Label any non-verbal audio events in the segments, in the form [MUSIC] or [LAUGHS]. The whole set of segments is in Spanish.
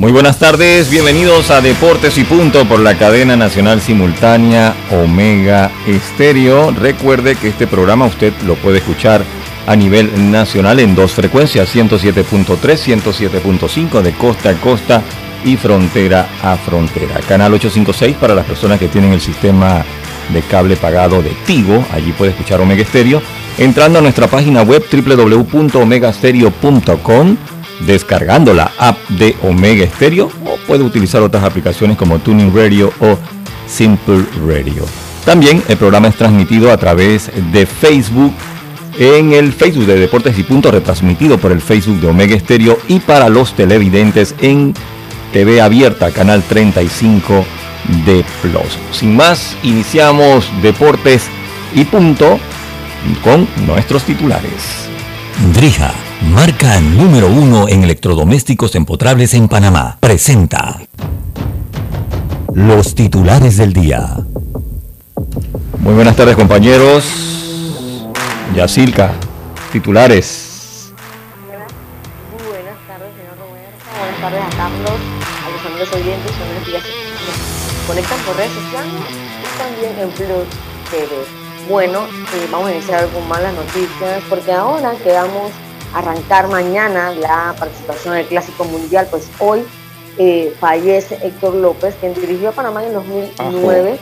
Muy buenas tardes, bienvenidos a Deportes y Punto por la cadena nacional simultánea Omega Estéreo. Recuerde que este programa usted lo puede escuchar a nivel nacional en dos frecuencias, 107.3, 107.5 de costa a costa y frontera a frontera. Canal 856 para las personas que tienen el sistema de cable pagado de Tigo, allí puede escuchar Omega Estéreo. Entrando a nuestra página web www.omegastereo.com descargando la app de Omega Stereo o puede utilizar otras aplicaciones como Tuning Radio o Simple Radio. También el programa es transmitido a través de Facebook en el Facebook de Deportes y Punto, retransmitido por el Facebook de Omega Stereo y para los televidentes en TV abierta, canal 35 de Plus. Sin más, iniciamos Deportes y Punto con nuestros titulares. Drija, marca número uno en electrodomésticos empotrables en Panamá, presenta los titulares del día. Muy buenas tardes compañeros. Yacilca, titulares. Buenas tardes, señor Roberto. Buenas tardes a Carlos, a los amigos oyentes, son que ya se conectan por redes sociales y también en Plus TV. Bueno, eh, vamos a iniciar con malas noticias porque ahora quedamos arrancar mañana la participación en el Clásico Mundial, pues hoy eh, fallece Héctor López, quien dirigió a Panamá en 2009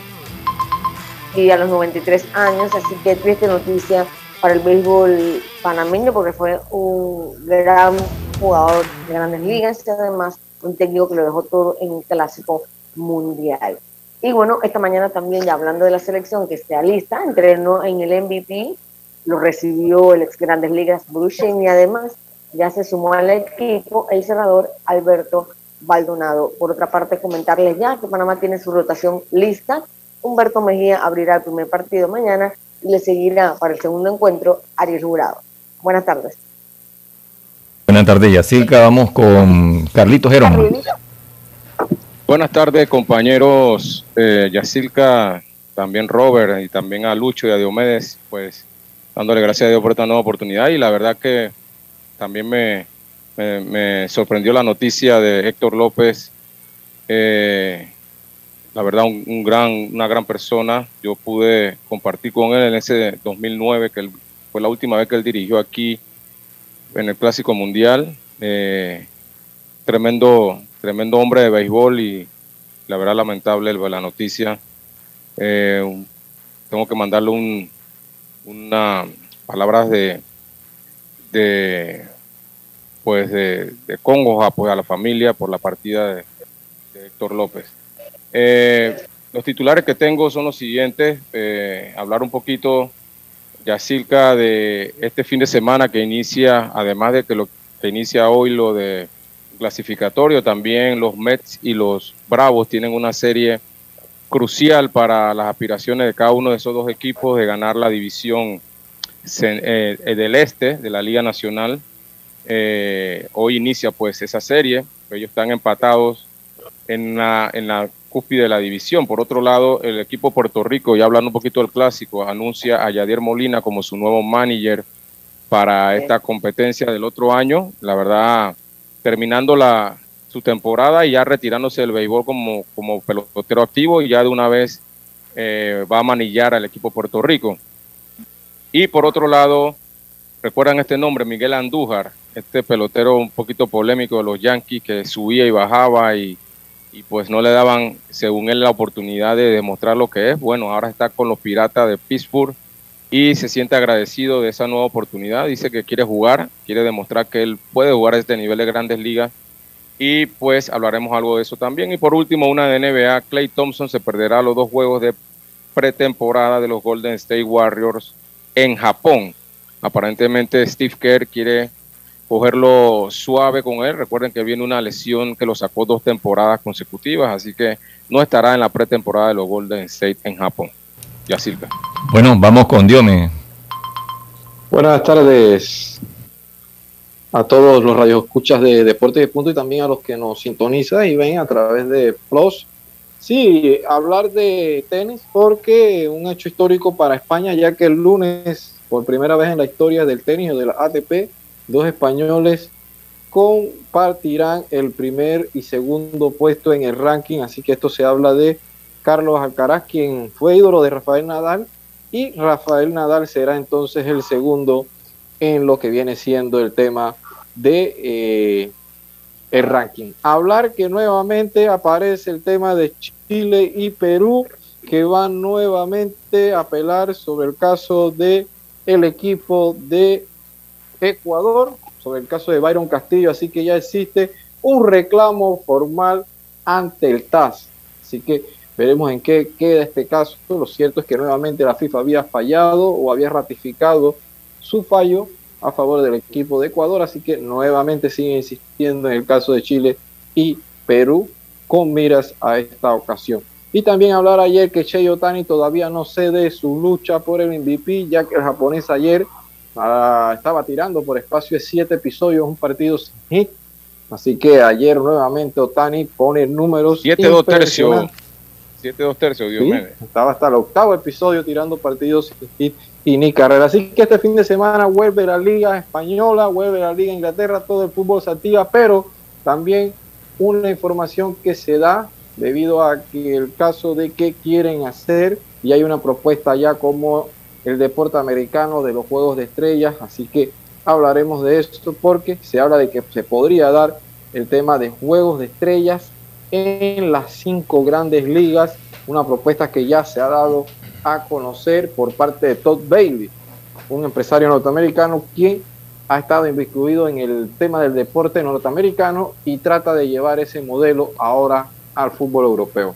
y a los 93 años, así que triste noticia para el béisbol panameño porque fue un gran jugador de grandes ligas y además un técnico que lo dejó todo en un clásico mundial. Y bueno, esta mañana también ya hablando de la selección que está lista, entrenó en el MVP, lo recibió el ex Grandes Ligas Bruce y además ya se sumó al equipo el cerrador Alberto Baldonado. Por otra parte, comentarles ya que Panamá tiene su rotación lista. Humberto Mejía abrirá el primer partido mañana y le seguirá para el segundo encuentro Ariel Jurado. Buenas tardes. Buenas tardes, Yacilca. Vamos con Carlitos Jerón. Buenas tardes, compañeros eh, Yacilca, también Robert y también a Lucho y a Diomedes, pues dándole gracias a Dios por esta nueva oportunidad y la verdad que también me, me, sorprendió la noticia de Héctor López. Eh, la verdad, un, gran, una gran persona. Yo pude compartir con él en ese 2009, que fue la última vez que él dirigió aquí en el Clásico Mundial. Eh, tremendo, tremendo hombre de béisbol y la verdad lamentable la noticia. Eh, tengo que mandarle un, una palabras de, de pues de, de pues, a la familia por la partida de, Héctor López. Eh, los titulares que tengo son los siguientes. Eh, hablar un poquito, Yacilca, de este fin de semana que inicia, además de que lo que inicia hoy lo de clasificatorio, también los Mets y los Bravos tienen una serie crucial para las aspiraciones de cada uno de esos dos equipos de ganar la división eh, del este de la Liga Nacional. Eh, hoy inicia pues esa serie, ellos están empatados en la, en la cúspide de la división. Por otro lado, el equipo Puerto Rico, ya hablando un poquito del clásico, anuncia a Yadier Molina como su nuevo manager para esta competencia del otro año. La verdad, terminando la, su temporada y ya retirándose del béisbol como, como pelotero activo y ya de una vez eh, va a manillar al equipo Puerto Rico. Y por otro lado, recuerdan este nombre, Miguel Andújar, este pelotero un poquito polémico de los Yankees que subía y bajaba y, y pues no le daban, según él, la oportunidad de demostrar lo que es. Bueno, ahora está con los Piratas de Pittsburgh y se siente agradecido de esa nueva oportunidad. Dice que quiere jugar, quiere demostrar que él puede jugar a este nivel de grandes ligas Y pues hablaremos algo de eso también. Y por último, una de NBA, Clay Thompson se perderá los dos juegos de pretemporada de los Golden State Warriors en Japón. Aparentemente Steve Kerr quiere cogerlo suave con él. Recuerden que viene una lesión que lo sacó dos temporadas consecutivas, así que no estará en la pretemporada de los Golden State en Japón. Ya Silva. Bueno, vamos con Diome. Buenas tardes a todos los radioescuchas de Deportes de Punto y también a los que nos sintonizan y ven a través de Plus. Sí, hablar de tenis porque un hecho histórico para España, ya que el lunes, por primera vez en la historia del tenis o de la ATP, dos españoles compartirán el primer y segundo puesto en el ranking, así que esto se habla de Carlos Alcaraz, quien fue ídolo de Rafael Nadal, y Rafael Nadal será entonces el segundo en lo que viene siendo el tema de eh, el ranking. Hablar que nuevamente aparece el tema de Chile y Perú, que van nuevamente a apelar sobre el caso de el equipo de Ecuador, sobre el caso de Byron Castillo, así que ya existe un reclamo formal ante el TAS. Así que veremos en qué queda este caso. Lo cierto es que nuevamente la FIFA había fallado o había ratificado su fallo a favor del equipo de Ecuador, así que nuevamente sigue insistiendo en el caso de Chile y Perú con miras a esta ocasión. Y también hablar ayer que Shei Otani todavía no cede su lucha por el MVP, ya que el japonés ayer ah, estaba tirando por espacio de siete episodios, un partido sin hit. Así que ayer nuevamente Otani pone números. 7-2 tercios. 7-2 tercios, Dios mío. Estaba hasta el octavo episodio tirando partidos y ni carrera. Así que este fin de semana vuelve la Liga Española, vuelve la Liga Inglaterra, todo el fútbol se activa, pero también una información que se da debido a que el caso de qué quieren hacer y hay una propuesta ya como el deporte americano de los Juegos de Estrellas, así que hablaremos de esto porque se habla de que se podría dar el tema de Juegos de Estrellas en las cinco grandes ligas, una propuesta que ya se ha dado a conocer por parte de Todd Bailey, un empresario norteamericano quien ha estado incluido en el tema del deporte norteamericano y trata de llevar ese modelo ahora al fútbol europeo.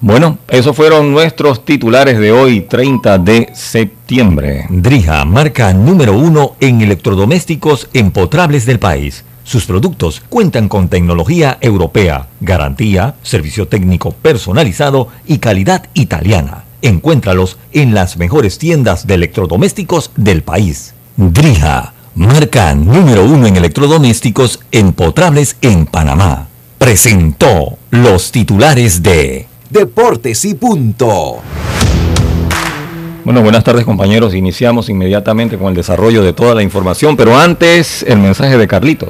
Bueno, esos fueron nuestros titulares de hoy, 30 de septiembre. Drija, marca número uno en electrodomésticos empotrables del país. Sus productos cuentan con tecnología europea, garantía, servicio técnico personalizado y calidad italiana. Encuéntralos en las mejores tiendas de electrodomésticos del país. Drija, marca número uno en electrodomésticos empotrables en Panamá. Presentó los titulares de Deportes y Punto. Bueno, buenas tardes compañeros. Iniciamos inmediatamente con el desarrollo de toda la información, pero antes el mensaje de Carlitos.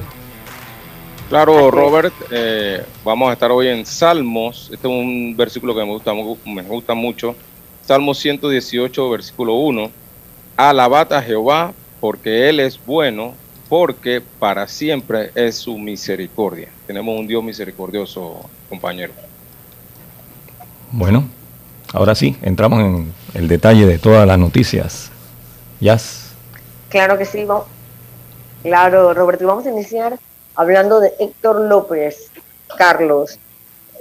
Claro, Robert, eh, vamos a estar hoy en Salmos. Este es un versículo que me gusta, me gusta mucho. Salmo 118, versículo 1. Alabad a Jehová porque Él es bueno, porque para siempre es su misericordia. Tenemos un Dios misericordioso, compañero. Bueno, ahora sí, entramos en el detalle de todas las noticias. Yas. Claro que sí, vamos. Claro, Roberto, vamos a iniciar hablando de Héctor López, Carlos.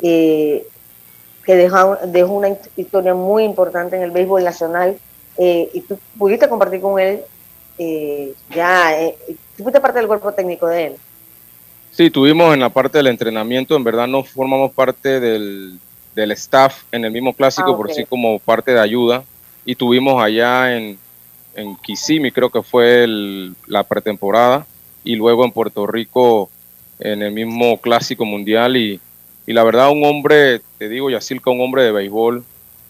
Eh, que dejó, dejó una historia muy importante en el béisbol nacional eh, y tú pudiste compartir con él eh, ya, eh, tú fuiste parte del cuerpo técnico de él. Sí, tuvimos en la parte del entrenamiento, en verdad no formamos parte del, del staff en el mismo clásico, ah, por sí como parte de ayuda, y tuvimos allá en, en Kissimmee, creo que fue la pretemporada, y luego en Puerto Rico en el mismo clásico mundial, y y la verdad un hombre, te digo, Yacilca, un hombre de béisbol.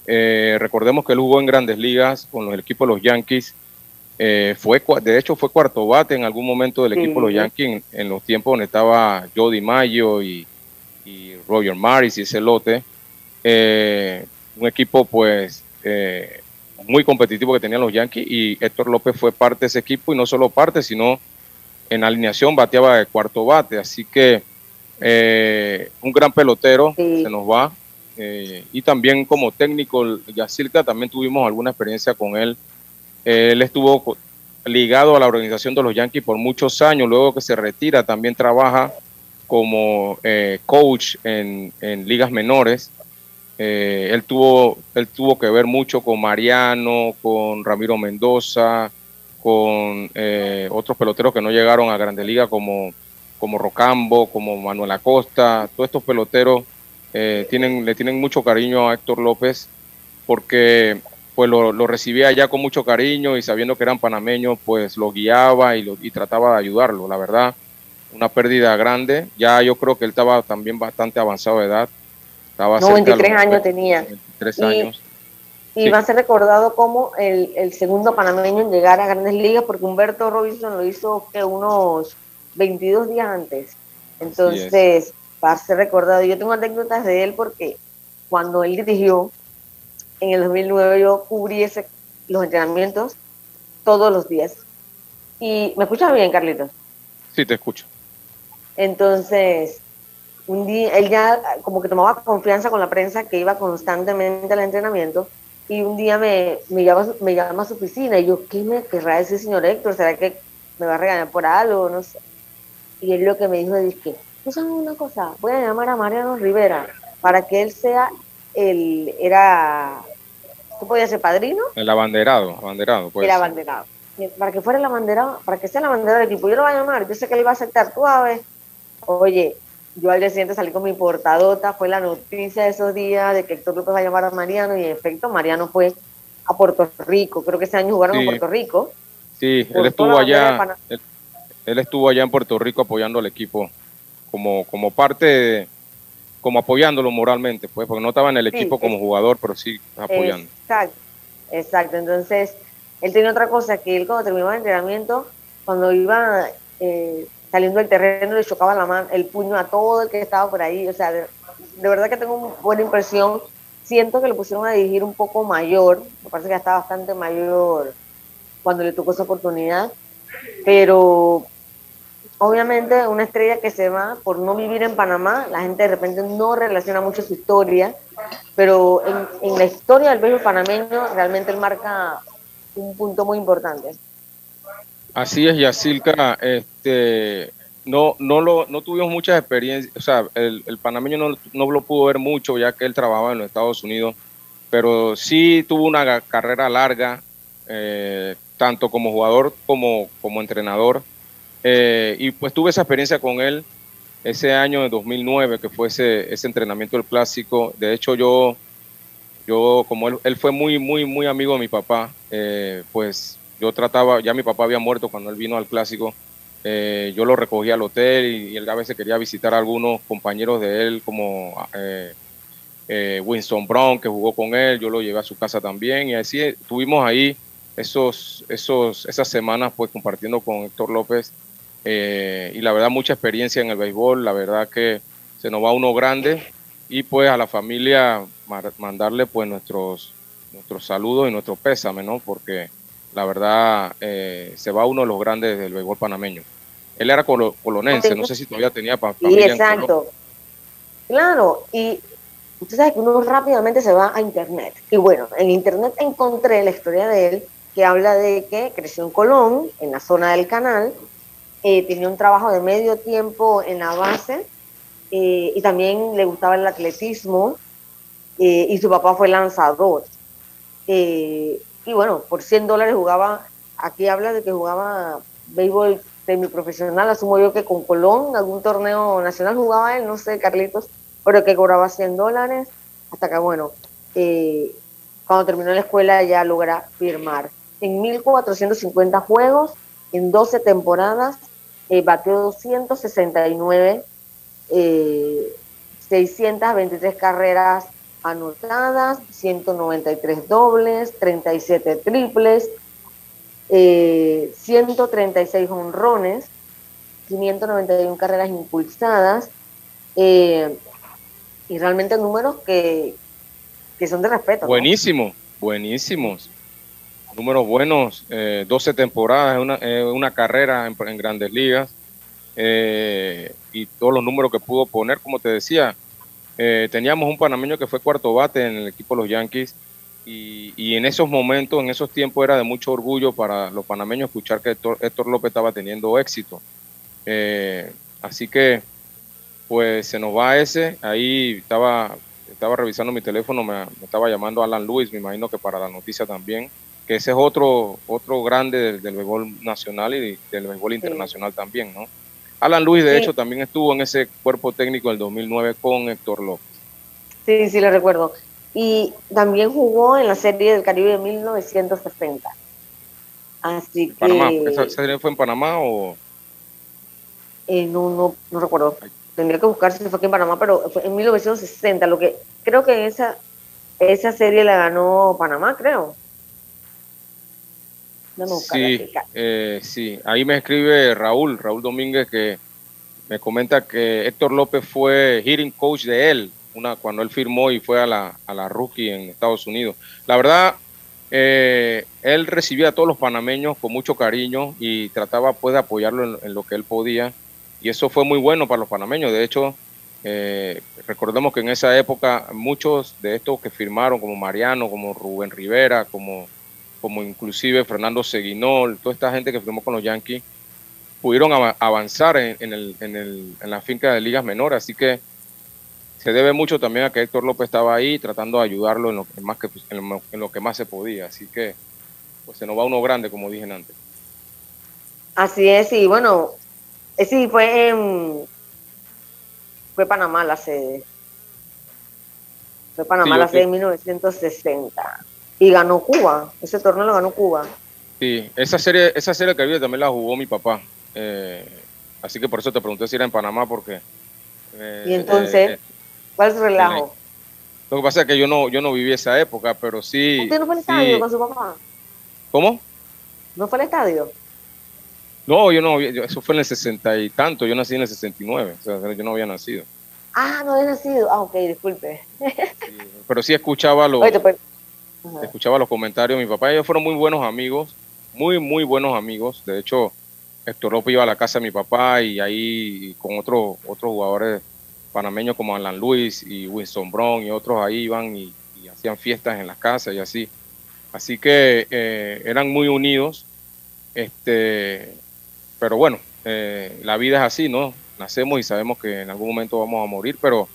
Eh, recordemos que él jugó en grandes ligas con los equipos de los Yankees. Eh, fue, de hecho, fue cuarto bate en algún momento del equipo de los Yankees en, los tiempos donde estaba Jody Mayo y, Roger Maris y ese lote. Eh, un equipo, pues, muy competitivo que tenían los Yankees y Héctor López fue parte de ese equipo y no solo parte, sino en alineación bateaba de cuarto bate. Así que eh, un gran pelotero, se nos va. Eh, y también como técnico, Yacirca, también tuvimos alguna experiencia con él. él estuvo ligado a la organización de los Yankees por muchos años, luego que se retira también trabaja como eh, coach en, ligas menores. Él, tuvo, él tuvo que ver mucho con Mariano, con Ramiro Mendoza, con eh, otros peloteros que no llegaron a Grande Liga como, como Rocambo, como Manuel Acosta. Todos estos peloteros tienen, le tienen mucho cariño a Héctor López porque pues lo, recibía ya con mucho cariño y sabiendo que eran panameños, pues lo guiaba y, lo, y trataba de ayudarlo. La verdad, una pérdida grande. Ya yo creo que él estaba también bastante avanzado de edad. Estaba 93 años tenía. 23 años. Y va a ser recordado como el, segundo panameño en llegar a grandes ligas, porque Humberto Robinson lo hizo que unos 22 días antes. Entonces, va a ser recordado. Yo tengo anécdotas de él porque cuando él dirigió, en el 2009 yo cubrí ese, los entrenamientos todos los días. Y me escuchas bien, Carlitos. Sí, te escucho. Entonces, un día, él ya como que tomaba confianza con la prensa que iba constantemente al entrenamiento y un día me, me, llama, me llama a su oficina y yo, ¿qué me querrá decir señor Héctor? ¿Será que me va a regañar por algo? No sé. Y él lo que me dijo es que, tú sabes una cosa, voy a llamar a Mariano Rivera para que él sea el, era, ¿tú podías ser padrino? El abanderado, abanderado. el abanderado. Para que fuera el abanderado, para que sea el abanderado del equipo, yo lo voy a llamar, yo sé que él va a aceptar, tú a ver Oye, yo al día siguiente salí con mi portadota, fue la noticia de esos días de que Héctor López va a llamar a Mariano y en efecto Mariano fue a Puerto Rico, creo que ese año jugaron en Puerto Rico. Sí, él estuvo allá, él, estuvo allá en Puerto Rico apoyando al equipo como, como parte, como apoyándolo moralmente, pues, porque no estaba en el equipo como jugador, pero sí apoyando. Exacto, exacto. Entonces, él tiene otra cosa, que él cuando terminó el entrenamiento, cuando iba eh, saliendo del terreno le chocaba la mano, el puño a todo el que estaba por ahí. O sea, de, verdad que tengo una buena impresión. Siento que lo pusieron a dirigir un poco mayor, me parece que ya está bastante mayor cuando le tocó esa oportunidad, pero obviamente una estrella que se va por no vivir en Panamá, la gente de repente no relaciona mucho su historia, pero en, la historia del béisbol panameño realmente él marca un punto muy importante. Así es, Yacilca, este, no, no, lo, no tuvimos muchas experiencias, o sea, el, panameño no, no, lo pudo ver mucho ya que él trabajaba en los Estados Unidos, pero sí tuvo una carrera larga, eh, tanto como jugador como, como entrenador, eh, y pues tuve esa experiencia con él ese año de 2009, que fue ese, ese entrenamiento del clásico, de hecho yo, yo como él, él fue muy, muy, muy amigo de mi papá, eh, pues yo trataba, ya mi papá había muerto cuando él vino al clásico, eh, yo lo recogí al hotel y, él a veces quería visitar a algunos compañeros de él como eh, eh, Winston Brown que jugó con él, yo lo llevé a su casa también y así estuvimos ahí esos, esos, esas semanas pues compartiendo con Héctor López y la verdad mucha experiencia en el béisbol, la verdad que se nos va uno grande y pues a la familia mandarle pues nuestros, nuestros saludos y nuestro pésame, ¿no? Porque la verdad, eh, se va uno de los grandes del béisbol panameño. Él era colonense, no sé si todavía tenía familia. Sí, exacto. Claro, y usted sabe que uno rápidamente se va a internet. Y bueno, en internet encontré la historia de él que habla de que creció en Colón, en la zona del canal, eh, tenía un trabajo de medio tiempo en la base eh, y también le gustaba el atletismo y su papá fue lanzador. Y bueno, por 100 dólares jugaba, aquí habla de que jugaba béisbol semiprofesional, asumo yo que con Colón, algún torneo nacional jugaba él, no sé, Carlitos, pero que cobraba 100 dólares, hasta que bueno, eh, cuando terminó la escuela ya logra firmar. En 1450 juegos, en 12 temporadas, eh, batió 269, eh, 623 carreras anotadas, 193 dobles, 37 triples, 136 eh, honrones, 591 carreras impulsadas, eh, y realmente números que, que son de respeto. Buenísimo, buenísimos. Números buenos, 12 eh, temporadas, una, una carrera en, grandes ligas, y todos los números que pudo poner, como te decía, eh, teníamos un panameño que fue cuarto bate en el equipo de los Yankees y, en esos momentos, en esos tiempos era de mucho orgullo para los panameños escuchar que Héctor, López estaba teniendo éxito. Eh, así que pues se nos va ese. Ahí estaba, estaba revisando mi teléfono, me, estaba llamando Alan Lewis, me imagino que para la noticia también, que ese es otro, otro grande del, del béisbol nacional y del béisbol internacional también, ¿no? Alan Lewis, de hecho, también estuvo en ese cuerpo técnico del 2009 con Héctor López. Sí, sí, lo recuerdo. Y también jugó en la Serie del Caribe de 1960. Así que... ¿Esa serie fue en Panamá o...? Eh, no, no, no recuerdo. Tendría que buscar si fue aquí en Panamá, pero fue en 1960. Lo que creo que esa, esa serie la ganó Panamá, creo. Sí, eh, sí, ahí me escribe Raúl, Raúl Domínguez, que me comenta que Héctor López fue hitting coach de él una, cuando él firmó y fue a la, a la rookie en Estados Unidos. La verdad, eh, él recibía a todos los panameños con mucho cariño y trataba pues de apoyarlo en, lo que él podía y eso fue muy bueno para los panameños. De hecho, eh, recordemos que en esa época muchos de estos que firmaron, como Mariano, como Rubén Rivera, como como inclusive Fernando Seguinol, toda esta gente que firmó con los Yankees, pudieron avanzar en, el, en, el, en la finca de ligas menores. Así que se debe mucho también a que Héctor López estaba ahí tratando de ayudarlo en lo, que más, que, lo, que más se podía. Así que pues se nos va uno grande, como dije antes. Así es, y bueno, eh, sí, fue en, fue Panamá la sede. Fue Panamá la sede en 1960 y ganó Cuba. Ese torneo lo ganó Cuba. Sí, esa serie, esa serie que había también la jugó mi papá. Eh, así que por eso te pregunté si era en Panamá, porque. Eh, y entonces, eh, ¿cuál es el relajo? Lo que pasa es que yo no, yo no viví esa época, pero sí. ¿Usted no fue al estadio con su papá? ¿Cómo? ¿No fue al estadio? No, yo no, eso fue en el sesenta y tanto, yo nací en el 69, o sea, yo no había nacido. Ah, no había nacido, ah, ok, disculpe. pero sí escuchaba los, escuchaba los comentarios. Mi papá y ellos fueron muy buenos amigos, muy, muy buenos amigos. De hecho, Héctor López iba a la casa de mi papá y ahí con otros otros jugadores panameños como Alan Luis y Winston Brown y otros ahí iban y, hacían fiestas en las casas y así. Así que eh, eran muy unidos. Este, pero bueno, eh, la vida es así, ¿no? Nacemos y sabemos que en algún momento vamos a morir, pero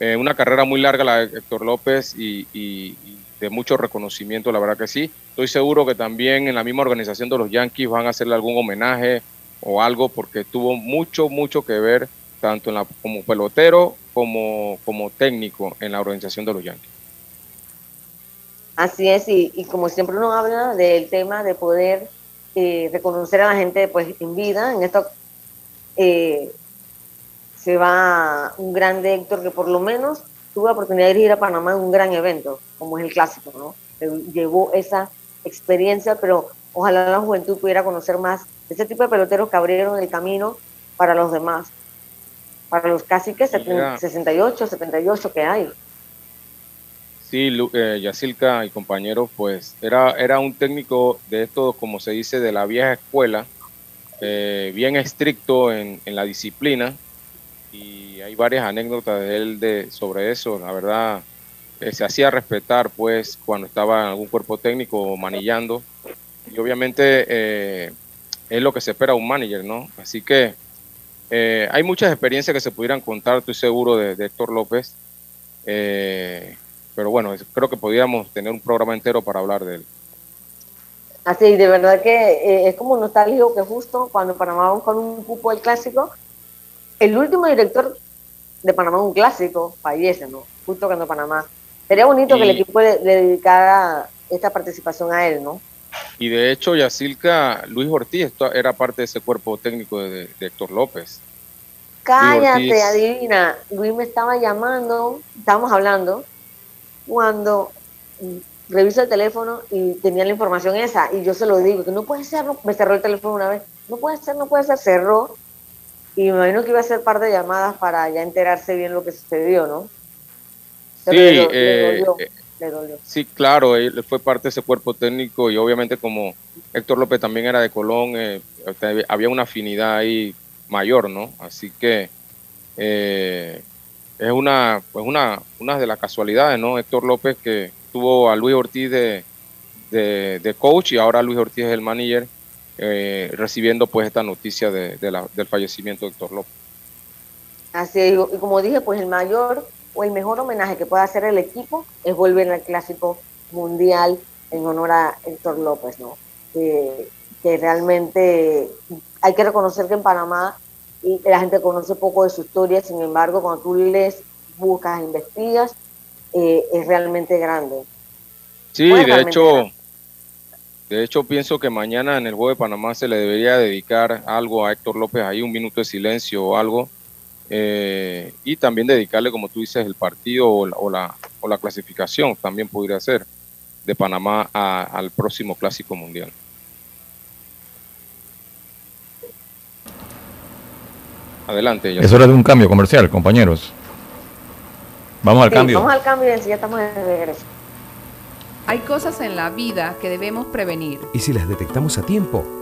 eh, una carrera muy larga la de Héctor López y, de mucho reconocimiento, la verdad que sí. Estoy seguro que también en la misma organización de los Yankees van a hacerle algún homenaje o algo porque tuvo mucho, mucho que ver tanto en la, como pelotero como, como técnico en la organización de los Yankees. Así es, y, como siempre uno habla del tema de poder eh, reconocer a la gente pues en vida, en esto eh, se va un grande Héctor que por lo menos tuve la oportunidad de ir a Panamá en un gran evento, como es el clásico, ¿no? Llevó esa experiencia, pero ojalá la juventud pudiera conocer más ese tipo de peloteros que abrieron el camino para los demás, para los casi que 68, 78 que hay. Sí, eh, Yacilca y compañeros, pues era, era un técnico de esto, como se dice, de la vieja escuela, eh, bien estricto en, en la disciplina, y hay varias anécdotas de él de, sobre eso. La verdad, eh, se hacía respetar pues cuando estaba en algún cuerpo técnico manillando y obviamente eh, es lo que se espera un manager, ¿no? Así que eh, hay muchas experiencias que se pudieran contar, estoy seguro, de, Héctor López. pero bueno, creo que podríamos tener un programa entero para hablar de él. Así, de verdad que es como nostálgico que justo cuando Panamá con un cupo del clásico, el último director de Panamá, un clásico, fallece, ¿no? Justo cuando Panamá. Sería bonito que el equipo le, dedicara esta participación a él, ¿no? Y de hecho, Yacilca, Luis Ortiz era parte de ese cuerpo técnico de, Héctor López. Cállate, adivina. Luis me estaba llamando, estábamos hablando, cuando reviso el teléfono y tenía la información esa, y yo se lo digo, que no puede ser, me cerró el teléfono una vez, no puede ser, no puede ser, cerró, y me imagino que iba a hacer par de llamadas para ya enterarse bien lo que sucedió, ¿no? Sí, eh, eh, sí, claro, él fue parte de ese cuerpo técnico y obviamente como Héctor López también era de Colón, eh, había una afinidad ahí mayor, ¿no? Así que es una, pues una, una de las casualidades, ¿no? Héctor López que tuvo a Luis Ortiz de, de coach y ahora Luis Ortiz es el manager eh, recibiendo pues esta noticia de, del fallecimiento de Héctor López. Así y como dije, pues el mayor o el mejor homenaje que pueda hacer el equipo es volver al clásico mundial en honor a Héctor López, ¿no? que realmente hay que reconocer que en Panamá y la gente conoce poco de su historia, sin embargo, cuando tú lees, buscas, investigas, eh, es realmente grande. Sí, de hecho, de hecho pienso que mañana en el Juego de Panamá se le debería dedicar algo a Héctor López, ahí un minuto de silencio o algo, eh, y también dedicarle, como tú dices, el partido o la, o la, clasificación, también podría ser, de Panamá al próximo Clásico Mundial. Adelante. Es hora de un cambio comercial, compañeros. Vamos al cambio. Vamos al cambio y ya estamos de regreso. Hay cosas en la vida que debemos prevenir. Y si las detectamos a tiempo,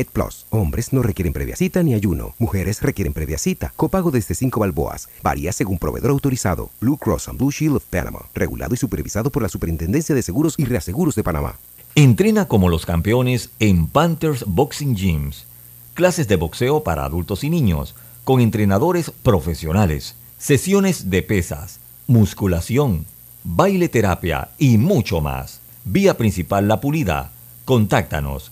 Plus. Hombres no requieren previa cita ni ayuno. Mujeres requieren previa cita. Copago desde 5 balboas. Varía según proveedor autorizado. Blue Cross and Blue Shield of Panama. Regulado y supervisado por la Superintendencia de Seguros y Reaseguros de Panamá. Entrena como los campeones en Panthers Boxing Gyms. Clases de boxeo para adultos y niños, con entrenadores profesionales, sesiones de pesas, musculación, baile terapia y mucho más. Vía principal La Pulida. Contáctanos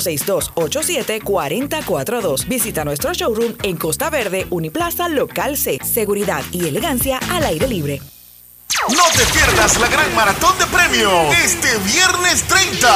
6287-4042. Visita nuestro showroom en Costa Verde, Uniplaza Local C. Seguridad y elegancia al aire libre. No te pierdas la gran maratón de premios este viernes 30.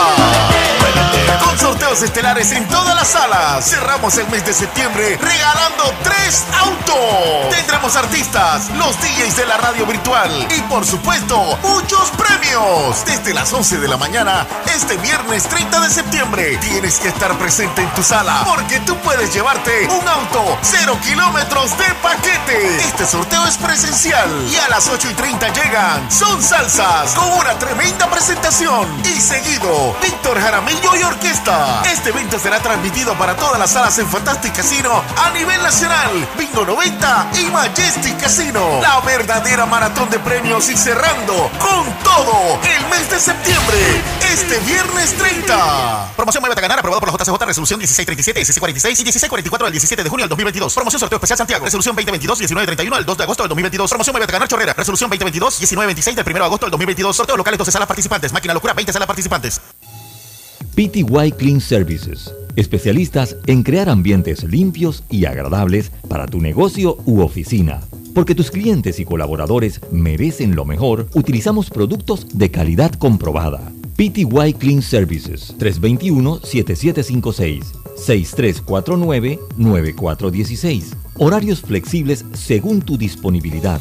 Con sorteos estelares en todas las salas. Cerramos el mes de septiembre regalando tres autos. Tendremos artistas, los DJs de la radio virtual y por supuesto muchos premios. Desde las 11 de la mañana este viernes 30 de septiembre tienes que estar presente en tu sala porque tú puedes llevarte un auto cero kilómetros de paquete. Este sorteo es presencial y a las 8 y 30 llega son Salsas con una tremenda presentación. Y seguido, Víctor Jaramillo y Orquesta. Este evento será transmitido para todas las salas en Fantastic Casino a nivel nacional. Bingo 90 y Majestic Casino. La verdadera maratón de premios y cerrando con todo el mes de septiembre. Este viernes 30. Promoción Muévete a ganar aprobado por la JCJ Resolución 1637, SC46 y 1644 del 17 de junio del 2022. Promoción sorteo especial Santiago. Resolución 2022 1931 al 2 de agosto del 2022. Promoción Muévete a ganar Chorrera. Resolución 2022 1926 del 1 de agosto del 2022. Sorteo locales 12 salas participantes. Máquina locura 20 salas participantes. PTY Clean Services. Especialistas en crear ambientes limpios y agradables para tu negocio u oficina. Porque tus clientes y colaboradores merecen lo mejor, utilizamos productos de calidad comprobada. PTY Clean Services 321-7756 6349-9416. Horarios flexibles según tu disponibilidad.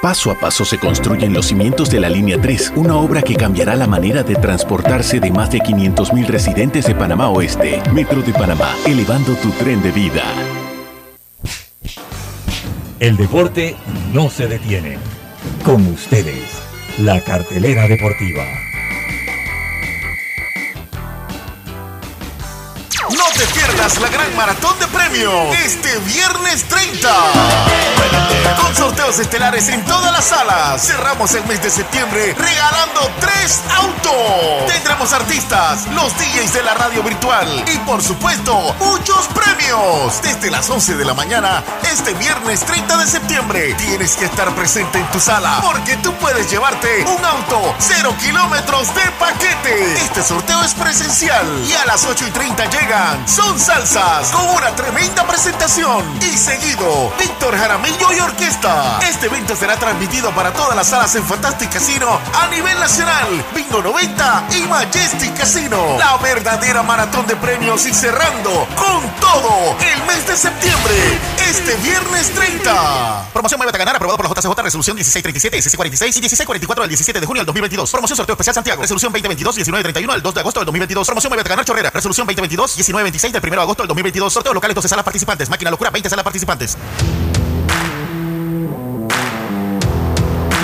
Paso a paso se construyen los cimientos de la Línea 3, una obra que cambiará la manera de transportarse de más de 500.000 residentes de Panamá Oeste. Metro de Panamá, elevando tu tren de vida. El deporte no se detiene. Con ustedes, la cartelera deportiva. La gran maratón de premios este viernes 30. Con sorteos estelares en todas las salas. Cerramos el mes de septiembre regalando tres autos. Tendremos artistas, los DJs de la radio virtual y por supuesto muchos premios. Desde las 11 de la mañana este viernes 30 de septiembre tienes que estar presente en tu sala porque tú puedes llevarte un auto cero kilómetros de paquete. Este sorteo es presencial y a las 8 y 30 llega son Salsas con una tremenda presentación. Y seguido, Víctor Jaramillo y Orquesta. Este evento será transmitido para todas las salas en Fantastic Casino a nivel nacional. Bingo 90 y Majestic Casino. La verdadera maratón de premios y cerrando con todo el mes de septiembre. Este viernes 30. Promoción Muévete a ganar aprobado por la JCJ Resolución 1637, 1646 y 1644 del 17 de junio del 2022. Promoción sorteo especial Santiago. Resolución 2022, 1931 al 2 de agosto del 2022. Promoción Muévete a ganar Chorrera. Resolución 2022, 1926 del 1 de agosto del 2022. Sorteo locales 12 salas participantes. Máquina locura 20 salas participantes.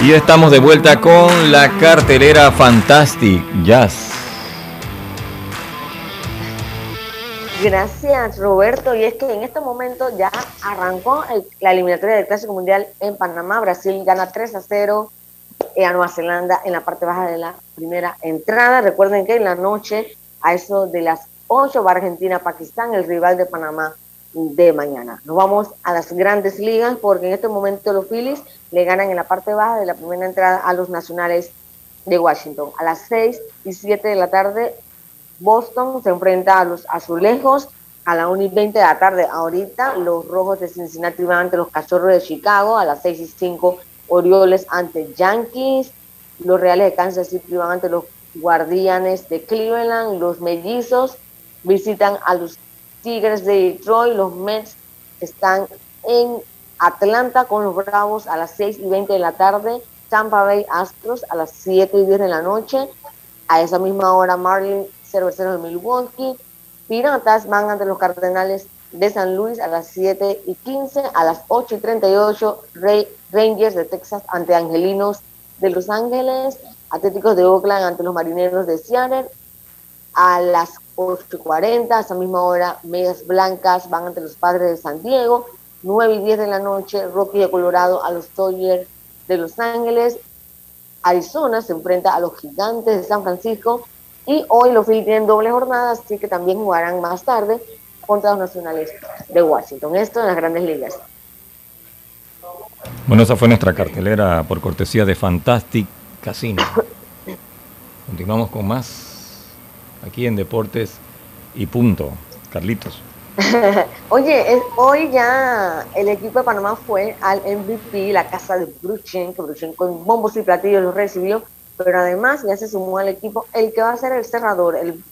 Y estamos de vuelta con la cartelera Fantastic Jazz. Gracias, Roberto. Y es que en este momento ya arrancó el- la eliminatoria del Clásico Mundial en Panamá. Brasil gana 3 a 0 a Nueva Zelanda en la parte baja de la primera entrada. Recuerden que en la noche, a eso de las 8, va Argentina-Pakistán, el rival de Panamá de mañana. Nos vamos a las grandes ligas porque en este momento los Phillies le ganan en la parte baja de la primera entrada a los nacionales de Washington. A las 6 y 7 de la tarde, Boston se enfrenta a los azulejos. A las 1 y 20 de la tarde, ahorita, los rojos de Cincinnati van ante los cachorros de Chicago. A las 6 y 5, Orioles ante Yankees. Los Reales de Kansas City van ante los Guardianes de Cleveland. Los Mellizos visitan a los Tigres de Detroit. Los Mets están en Atlanta con los Bravos a las 6 y 20 de la tarde. Tampa Bay Astros a las 7 y 10 de la noche. A esa misma hora, Marlin Cerveceros de Milwaukee. Piratas van ante los Cardenales de San Luis a las 7 y 15. A las 8 y 38, Rey- Rangers de Texas ante Angelinos de Los Ángeles. Atléticos de Oakland ante los Marineros de Seattle. A las 8.40, a esa misma hora, Medias Blancas van ante los Padres de San Diego. 9 y 10 de la noche, Rocky de Colorado a los Dodgers de Los Ángeles. Arizona se enfrenta a los Gigantes de San Francisco. Y hoy los Phillies tienen doble jornada, así que también jugarán más tarde contra los Nacionales de Washington. Esto en las grandes ligas. Bueno, esa fue nuestra cartelera por cortesía de Fantastic Casino. [COUGHS] Continuamos con más aquí en Deportes y punto. Carlitos. [LAUGHS] Oye, es- hoy ya el equipo de Panamá fue al MVP, la casa de Bruchen, que Bruchen con bombos y platillos lo recibió, pero además ya se sumó al equipo el que va a ser el cerrador, el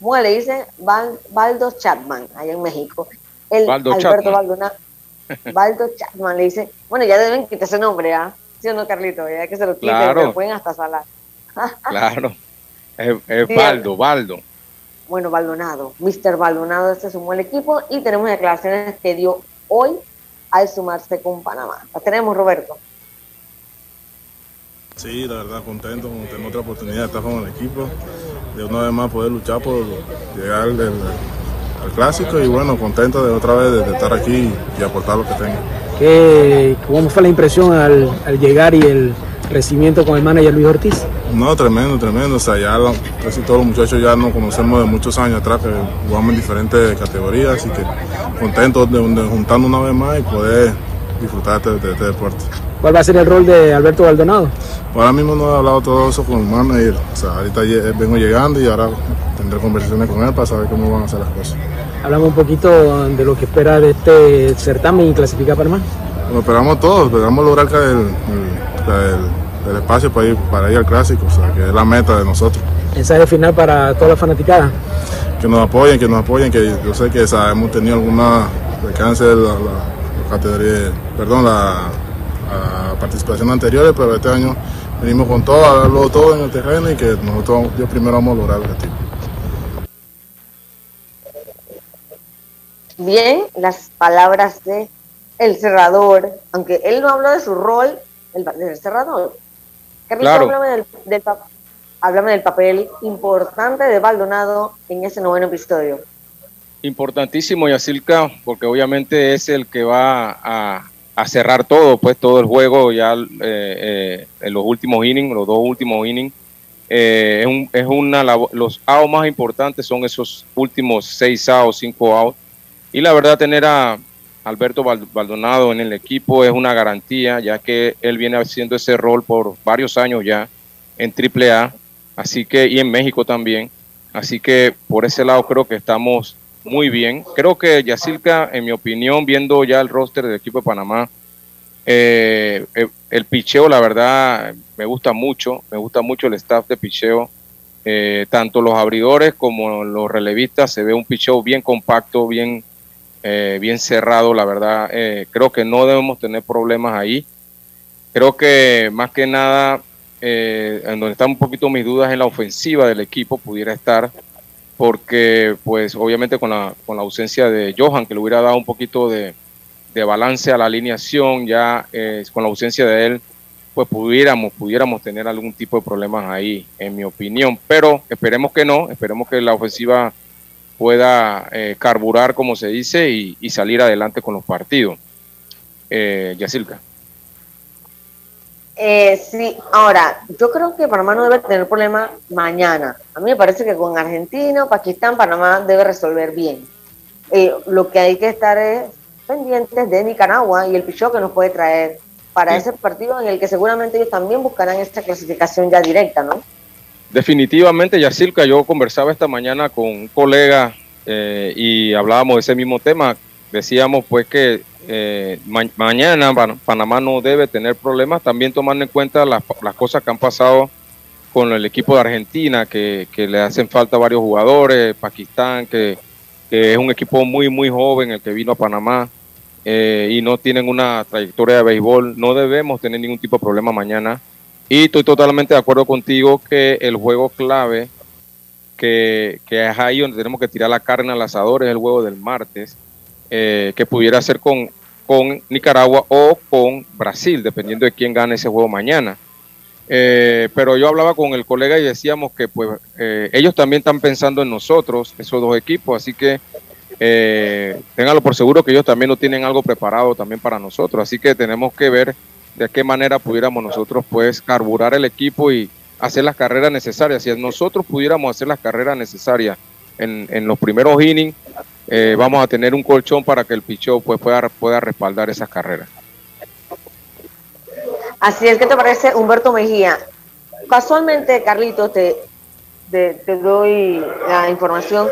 ¿cómo le dicen? Val- Baldo Chapman, allá en México. El Baldo Alberto Chapman. Baldona, Baldo [LAUGHS] Chapman le dice, bueno, ya deben quitar ese nombre, ¿ah? ¿Sí o no, Carlito? Ya que se lo quiten, Claro. pueden hasta salar. [LAUGHS] Claro. Es, es. Baldo, Baldo. bueno, Baldonado, Mr. Baldonado se sumó al equipo y tenemos declaraciones que dio hoy al sumarse con Panamá. Las tenemos, Roberto. Sí, la verdad, contento con tener otra oportunidad de estar con el equipo, de una vez más poder luchar por llegar al, al clásico y bueno, contento de otra vez de, de estar aquí y aportar lo que tengo. ¿Qué, ¿Cómo fue la impresión al, al llegar y el, recibimiento con el manager Luis Ortiz. No, tremendo, tremendo. O sea, ya casi todos los muchachos ya nos conocemos de muchos años atrás, que jugamos en diferentes categorías, así que contentos de, de juntarnos una vez más y poder disfrutar de, de este deporte. ¿Cuál va a ser el rol de Alberto Baldonado? Ahora mismo no he hablado todo eso con el manager. O sea, ahorita vengo llegando y ahora tendré conversaciones con él para saber cómo van a ser las cosas. Hablamos un poquito de lo que espera de este certamen y clasifica Panamá. Lo esperamos todos, esperamos lograr que el, el, espacio para ir, para ir al clásico, o sea, que es la meta de nosotros. Mensaje final para toda la fanaticada. Que nos apoyen, que nos apoyen, que yo sé que hemos tenido alguna alcance de la, la categoría, perdón, la a participaciones anteriores, pero este año venimos con todo, a darlo todo en el terreno y que nosotros yo primero vamos a lograr el objetivo. Bien, las palabras de el cerrador, aunque él no habló de su rol el, del cerrador. Carlito, claro. háblame, del, del, háblame del papel importante de Baldonado en ese noveno episodio. Importantísimo, Yacilca, porque obviamente es el que va a, a cerrar todo, pues todo el juego ya eh, eh, en los últimos innings, los dos últimos innings. Eh, es, un, es, una los outs más importantes son esos últimos seis outs, cinco outs. Y la verdad tener a Alberto Baldonado en el equipo es una garantía, ya que él viene haciendo ese rol por varios años ya en AAA, así que y en México también. Así que por ese lado creo que estamos muy bien. Creo que Yacilca, en mi opinión, viendo ya el roster del equipo de Panamá, eh, eh, el picheo, la verdad, me gusta mucho. Me gusta mucho el staff de picheo. Eh, tanto los abridores como los relevistas, se ve un picheo bien compacto, bien, bien cerrado, la verdad. creo que no debemos tener problemas ahí. Creo que más que nada, en donde están un poquito mis dudas en la ofensiva del equipo, pudiera estar porque pues obviamente con la, con la ausencia de Johan, que le hubiera dado un poquito de, balance a la alineación, ya eh, con la ausencia de él, pues pudiéramos, pudiéramos tener algún tipo de problemas ahí, en mi opinión. Pero esperemos que no, esperemos que la ofensiva pueda eh, carburar, como se dice, y, salir adelante con los partidos. Eh, Yacilca. Eh, sí, ahora, yo creo que Panamá no debe tener problema mañana. A mí me parece que con Argentina, Pakistán, Panamá debe resolver bien. Eh, lo que hay que estar es pendientes de Nicaragua y el pichó que nos puede traer para ese partido en el que seguramente ellos también buscarán esta clasificación ya directa, ¿no? Definitivamente, Yacilca, yo conversaba esta mañana con un colega eh, y hablábamos de ese mismo tema. Decíamos pues que eh, mañana Panamá no debe tener problemas, también tomando en cuenta las, cosas que han pasado con el equipo de Argentina, que, le hacen falta varios jugadores, Pakistán, que, es un equipo muy, muy joven el que vino a Panamá eh, y no tienen una trayectoria de béisbol, no debemos tener ningún tipo de problema mañana. Y estoy totalmente de acuerdo contigo que el juego clave, que, que es ahí donde tenemos que tirar la carne al asador, es el juego del martes eh, que pudiera ser con, con Nicaragua o con Brasil, dependiendo de quién gane ese juego mañana. Eh, pero yo hablaba con el colega y decíamos que pues eh, ellos también están pensando en nosotros, esos dos equipos, así que eh, por seguro que ellos también lo tienen algo preparado también para nosotros, así que tenemos que ver de qué manera pudiéramos nosotros pues carburar el equipo y hacer las carreras necesarias. Si nosotros pudiéramos hacer las carreras necesarias en, en los primeros innings, eh, vamos a tener un colchón para que el pichó pues, pueda, pueda respaldar esas carreras. Así es, que te parece Humberto Mejía? Casualmente, Carlitos, te, te, doy la información.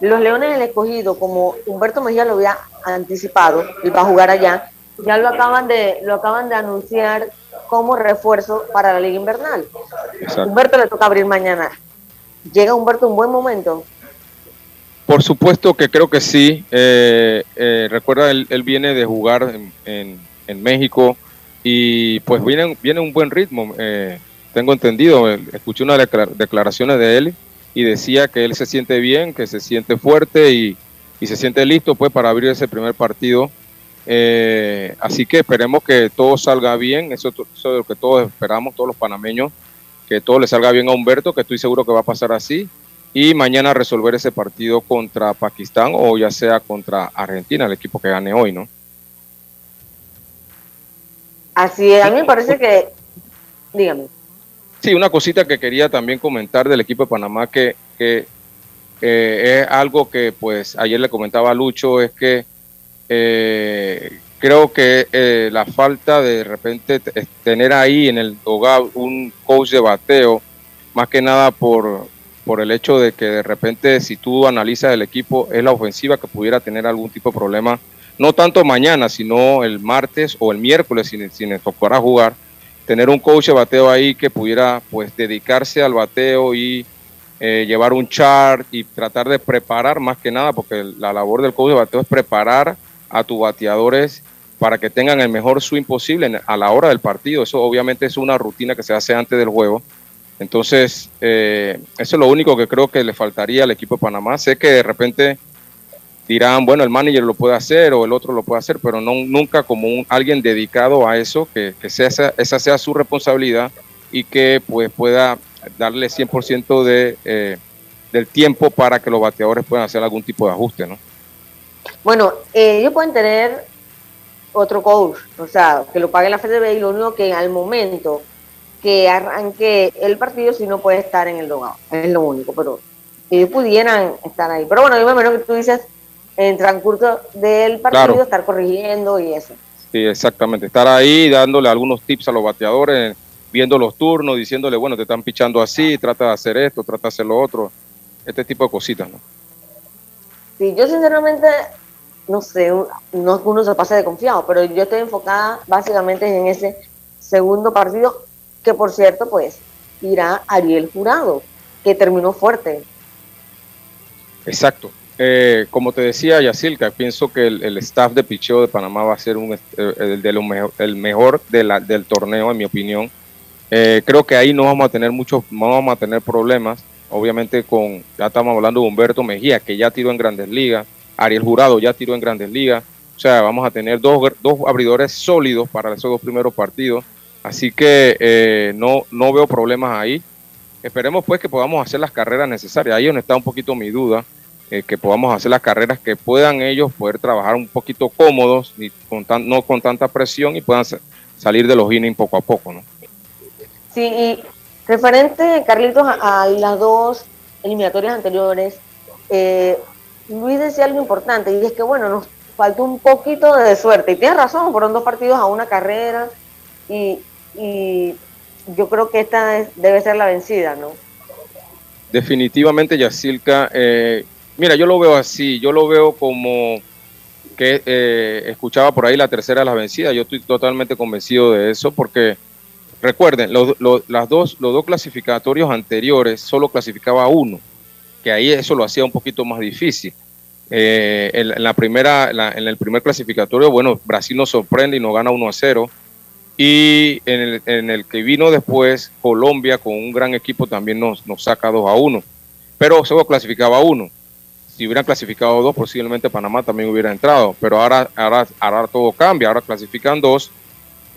Los Leones del Escogido, como Humberto Mejía lo había anticipado, y va a jugar allá, ya lo acaban de, lo acaban de anunciar como refuerzo para la Liga Invernal. Humberto le toca abrir mañana. ¿Llega Humberto un buen momento? Por supuesto que creo que sí. Eh, eh, recuerda, él, viene de jugar en, México y pues viene, viene un buen ritmo. Eh, tengo entendido, escuché unas declaraciones de él y decía que él se siente bien, que se siente fuerte y, se siente listo pues para abrir ese primer partido. Así que esperemos que todo salga bien, eso, eso es lo que todos esperamos, todos los panameños, que todo le salga bien a Humberto, que estoy seguro que va a pasar así y mañana resolver ese partido contra Pakistán o ya sea contra Argentina, el equipo que gane hoy, ¿no? Así es, a mí me parece que Dígame. Sí, una cosita que quería también comentar del equipo de Panamá que, que eh, es algo que pues ayer le comentaba a Lucho, es que eh, creo que eh, la falta de, de repente tener ahí en el hogar un coach de bateo, más que nada por, por el hecho de que de repente si tú analizas el equipo es la ofensiva que pudiera tener algún tipo de problema, no tanto mañana, sino el martes o el miércoles si, si les tocara jugar, tener un coach de bateo ahí que pudiera pues dedicarse al bateo y eh, llevar un chart y tratar de preparar más que nada, porque la labor del coach de bateo es preparar a tus bateadores para que tengan el mejor swing posible a la hora del partido. Eso obviamente es una rutina que se hace antes del juego entonces, eh, eso es lo único que creo que le faltaría al equipo de Panamá. Sé que de repente dirán, bueno, el manager lo puede hacer o el otro lo puede hacer, pero no nunca como un, alguien dedicado a eso, que, sea, esa, sea su responsabilidad y que pues pueda darle 100% de, eh, del tiempo para que los bateadores puedan hacer algún tipo de ajuste, ¿no? Bueno, eh, ellos pueden tener otro coach, o sea, que lo pague la FDB y lo único que al momento que arranque el partido si no puede estar en el dogado. Es lo único, pero ellos pudieran estar ahí. Pero bueno, yo me imagino que tú dices en transcurso del partido estar corrigiendo y eso. Sí, exactamente. Estar ahí dándole algunos tips a los bateadores, viendo los turnos, diciéndole, bueno, te están pichando así, trata de hacer esto, trata de hacer lo otro. Este tipo de cositas, ¿no? Sí, yo sinceramente, no sé, no es que uno se pase de confiado, pero yo estoy enfocada básicamente en ese segundo partido que por cierto, pues irá Ariel Jurado, que terminó fuerte. Exacto. Eh, como te decía Yacilca, pienso que el, staff de picheo de Panamá va a ser un, eh, el, de lo mejor, el mejor del torneo, en mi opinión. Eh, creo que ahí no vamos a tener muchos, no vamos a tener problemas. Obviamente con, ya estamos hablando de Humberto Mejía, que ya tiró en grandes ligas, Ariel Jurado ya tiró en grandes ligas. O sea, vamos a tener dos, dos abridores sólidos para esos dos primeros partidos. Así que eh, no, no veo problemas ahí. Esperemos pues que podamos hacer las carreras necesarias. Ahí donde está un poquito mi duda, eh, que podamos hacer las carreras que puedan ellos poder trabajar un poquito cómodos, y con no con tanta presión y puedan salir de los innings poco a poco. ¿no? Sí, y referente, Carlitos, a, las dos eliminatorias anteriores, eh, Luis decía algo importante y es que, bueno, nos faltó un poquito de suerte. Y tiene razón, fueron dos partidos a una carrera y, y yo creo que esta debe ser la vencida, ¿no? Definitivamente, Yacilca. Eh, mira, yo lo veo así, yo lo veo como que eh, escuchaba por ahí la tercera de las vencidas. Yo estoy totalmente convencido de eso porque recuerden, las dos, los dos clasificatorios anteriores solo clasificaba uno, que ahí eso lo hacía un poquito más difícil. Eh, en, la primera, en el primer clasificatorio, bueno, Brasil nos sorprende y nos gana 1 a 0 y en el, en el, que vino después, Colombia con un gran equipo también nos, nos saca 2 a 1. Pero solo clasificaba uno. Si hubieran clasificado dos, posiblemente Panamá también hubiera entrado. Pero ahora, ahora, ahora todo cambia. Ahora clasifican dos.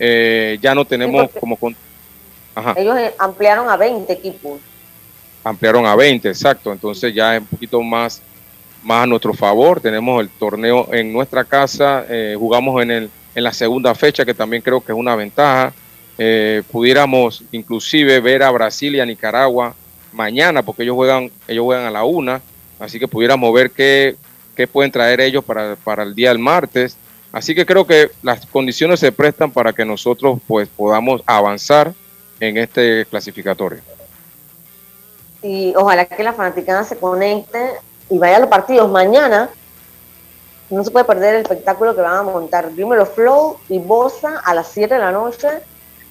Eh, ya no tenemos como... Con... Ellos eh, ampliaron a 20 equipos. Ampliaron a 20, exacto. Entonces ya es un poquito más, más a nuestro favor. Tenemos el torneo en nuestra casa. Eh, jugamos en el en la segunda fecha, que también creo que es una ventaja. Eh, pudiéramos inclusive ver a Brasil y a Nicaragua mañana, porque ellos juegan, ellos juegan a la una, así que pudiéramos ver qué, qué pueden traer ellos para, para, el día del martes. Así que creo que las condiciones se prestan para que nosotros pues podamos avanzar en este clasificatorio. Y ojalá que la fanaticada se conecte y vaya a los partidos mañana no se puede perder el espectáculo que van a montar Primero Flow y Bosa a las 7 de la noche.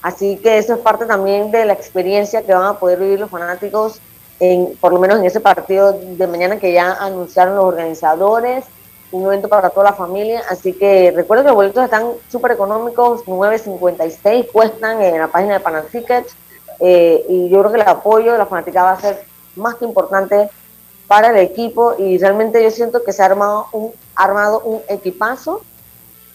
Así que eso es parte también de la experiencia que van a poder vivir los fanáticos, en, por lo menos en ese partido de mañana que ya anunciaron los organizadores. Un evento para toda la familia. Así que recuerden que los boletos están súper económicos, 9.56 cuestan en la página de Panam Tickets. Eh, y yo creo que el apoyo de la fanática va a ser más que importante para el equipo y realmente yo siento que se ha armado un, armado un equipazo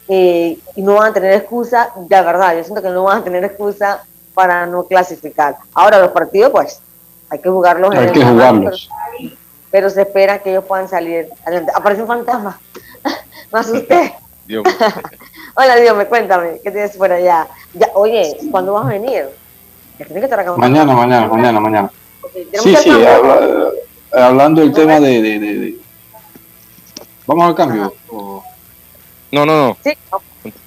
eh, y no van a tener excusa, de verdad, yo siento que no van a tener excusa para no clasificar. Ahora los partidos pues hay que jugarlos. Hay que jugarlos. Pero, se espera que ellos puedan salir adelante. Aparece un fantasma, [LAUGHS] me asusté. [LAUGHS] [LAUGHS] Hola Dios, me cuéntame, ¿qué tienes por allá? Ya, oye, ¿cuándo vas a venir? tiene que estar acá. Mañana, mañana, mañana, mañana. Sí, sí, habla, hablando del tema de, de, de, ¿Vamos al cambio? No, no, no. Sí,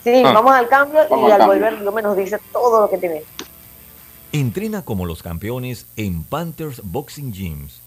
sí ah. vamos al cambio y al, volver lo menos dice todo lo que tiene. Entrena como los campeones en Panthers Boxing Gyms.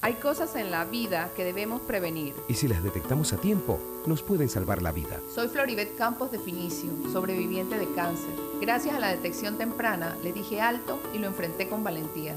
Hay cosas en la vida que debemos prevenir. Y si las detectamos a tiempo, nos pueden salvar la vida. Soy Floribet Campos de Finicio, sobreviviente de cáncer. Gracias a la detección temprana, le dije alto y lo enfrenté con valentía.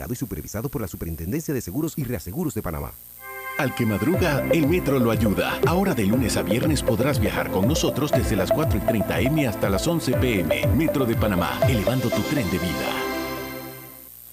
Y supervisado por la Superintendencia de Seguros y Reaseguros de Panamá. Al que madruga, el metro lo ayuda. Ahora de lunes a viernes podrás viajar con nosotros desde las 4 y 30 M hasta las 11 PM. Metro de Panamá, elevando tu tren de vida.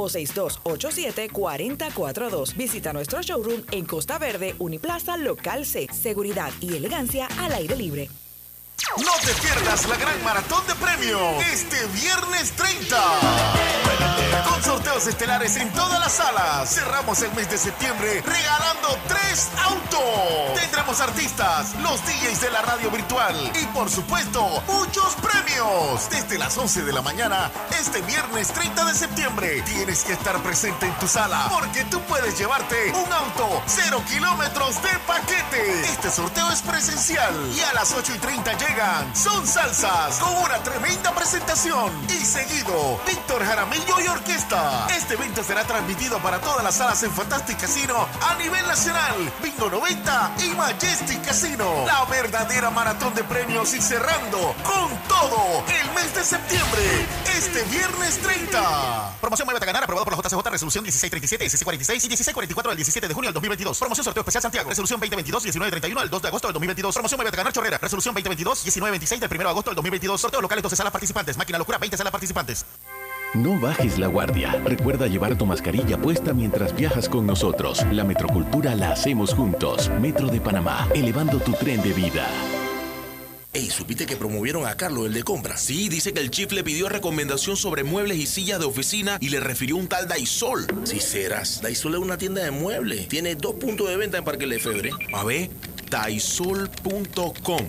o 6287-4042. Visita nuestro showroom en Costa Verde, Uniplaza, Local C. Seguridad y elegancia al aire libre. No te pierdas la gran maratón de premios este viernes 30. Con sorteos estelares en todas las salas. Cerramos el mes de septiembre regalando tres autos. Tendremos artistas, los DJs de la radio virtual y por supuesto muchos premios. Desde las 11 de la mañana este viernes 30 de septiembre tienes que estar presente en tu sala porque tú puedes llevarte un auto cero kilómetros de paquete. Este sorteo es presencial y a las 8 y 30 llega son Salsas con una tremenda presentación. Y seguido, Víctor Jaramillo y Orquesta. Este evento será transmitido para todas las salas en Fantastic Casino a nivel nacional. Bingo 90 y Majestic Casino. La verdadera maratón de premios y cerrando con todo el mes de septiembre. Este viernes 30. Promoción Muévete a ganar aprobado por la JCJ Resolución 1637, 1646 y 1644 del 17 de junio del 2022. Promoción sorteo especial Santiago. Resolución 2022, 1931 al 2 de agosto del 2022. Promoción Muévete a ganar Chorrera. Resolución 2022, 19-26 del 1 de agosto del 2022. Sorteo locales 12 salas participantes. Máquina locura 20 salas participantes. No bajes la guardia. Recuerda llevar tu mascarilla puesta mientras viajas con nosotros. La metrocultura la hacemos juntos. Metro de Panamá, elevando tu tren de vida. Ey, ¿supiste que promovieron a Carlos, el de compra? Sí, dice que el chief le pidió recomendación sobre muebles y sillas de oficina y le refirió un tal Daisol. Si serás, Daisol es una tienda de muebles. Tiene dos puntos de venta en Parque Lefebre. A ver, daisol.com.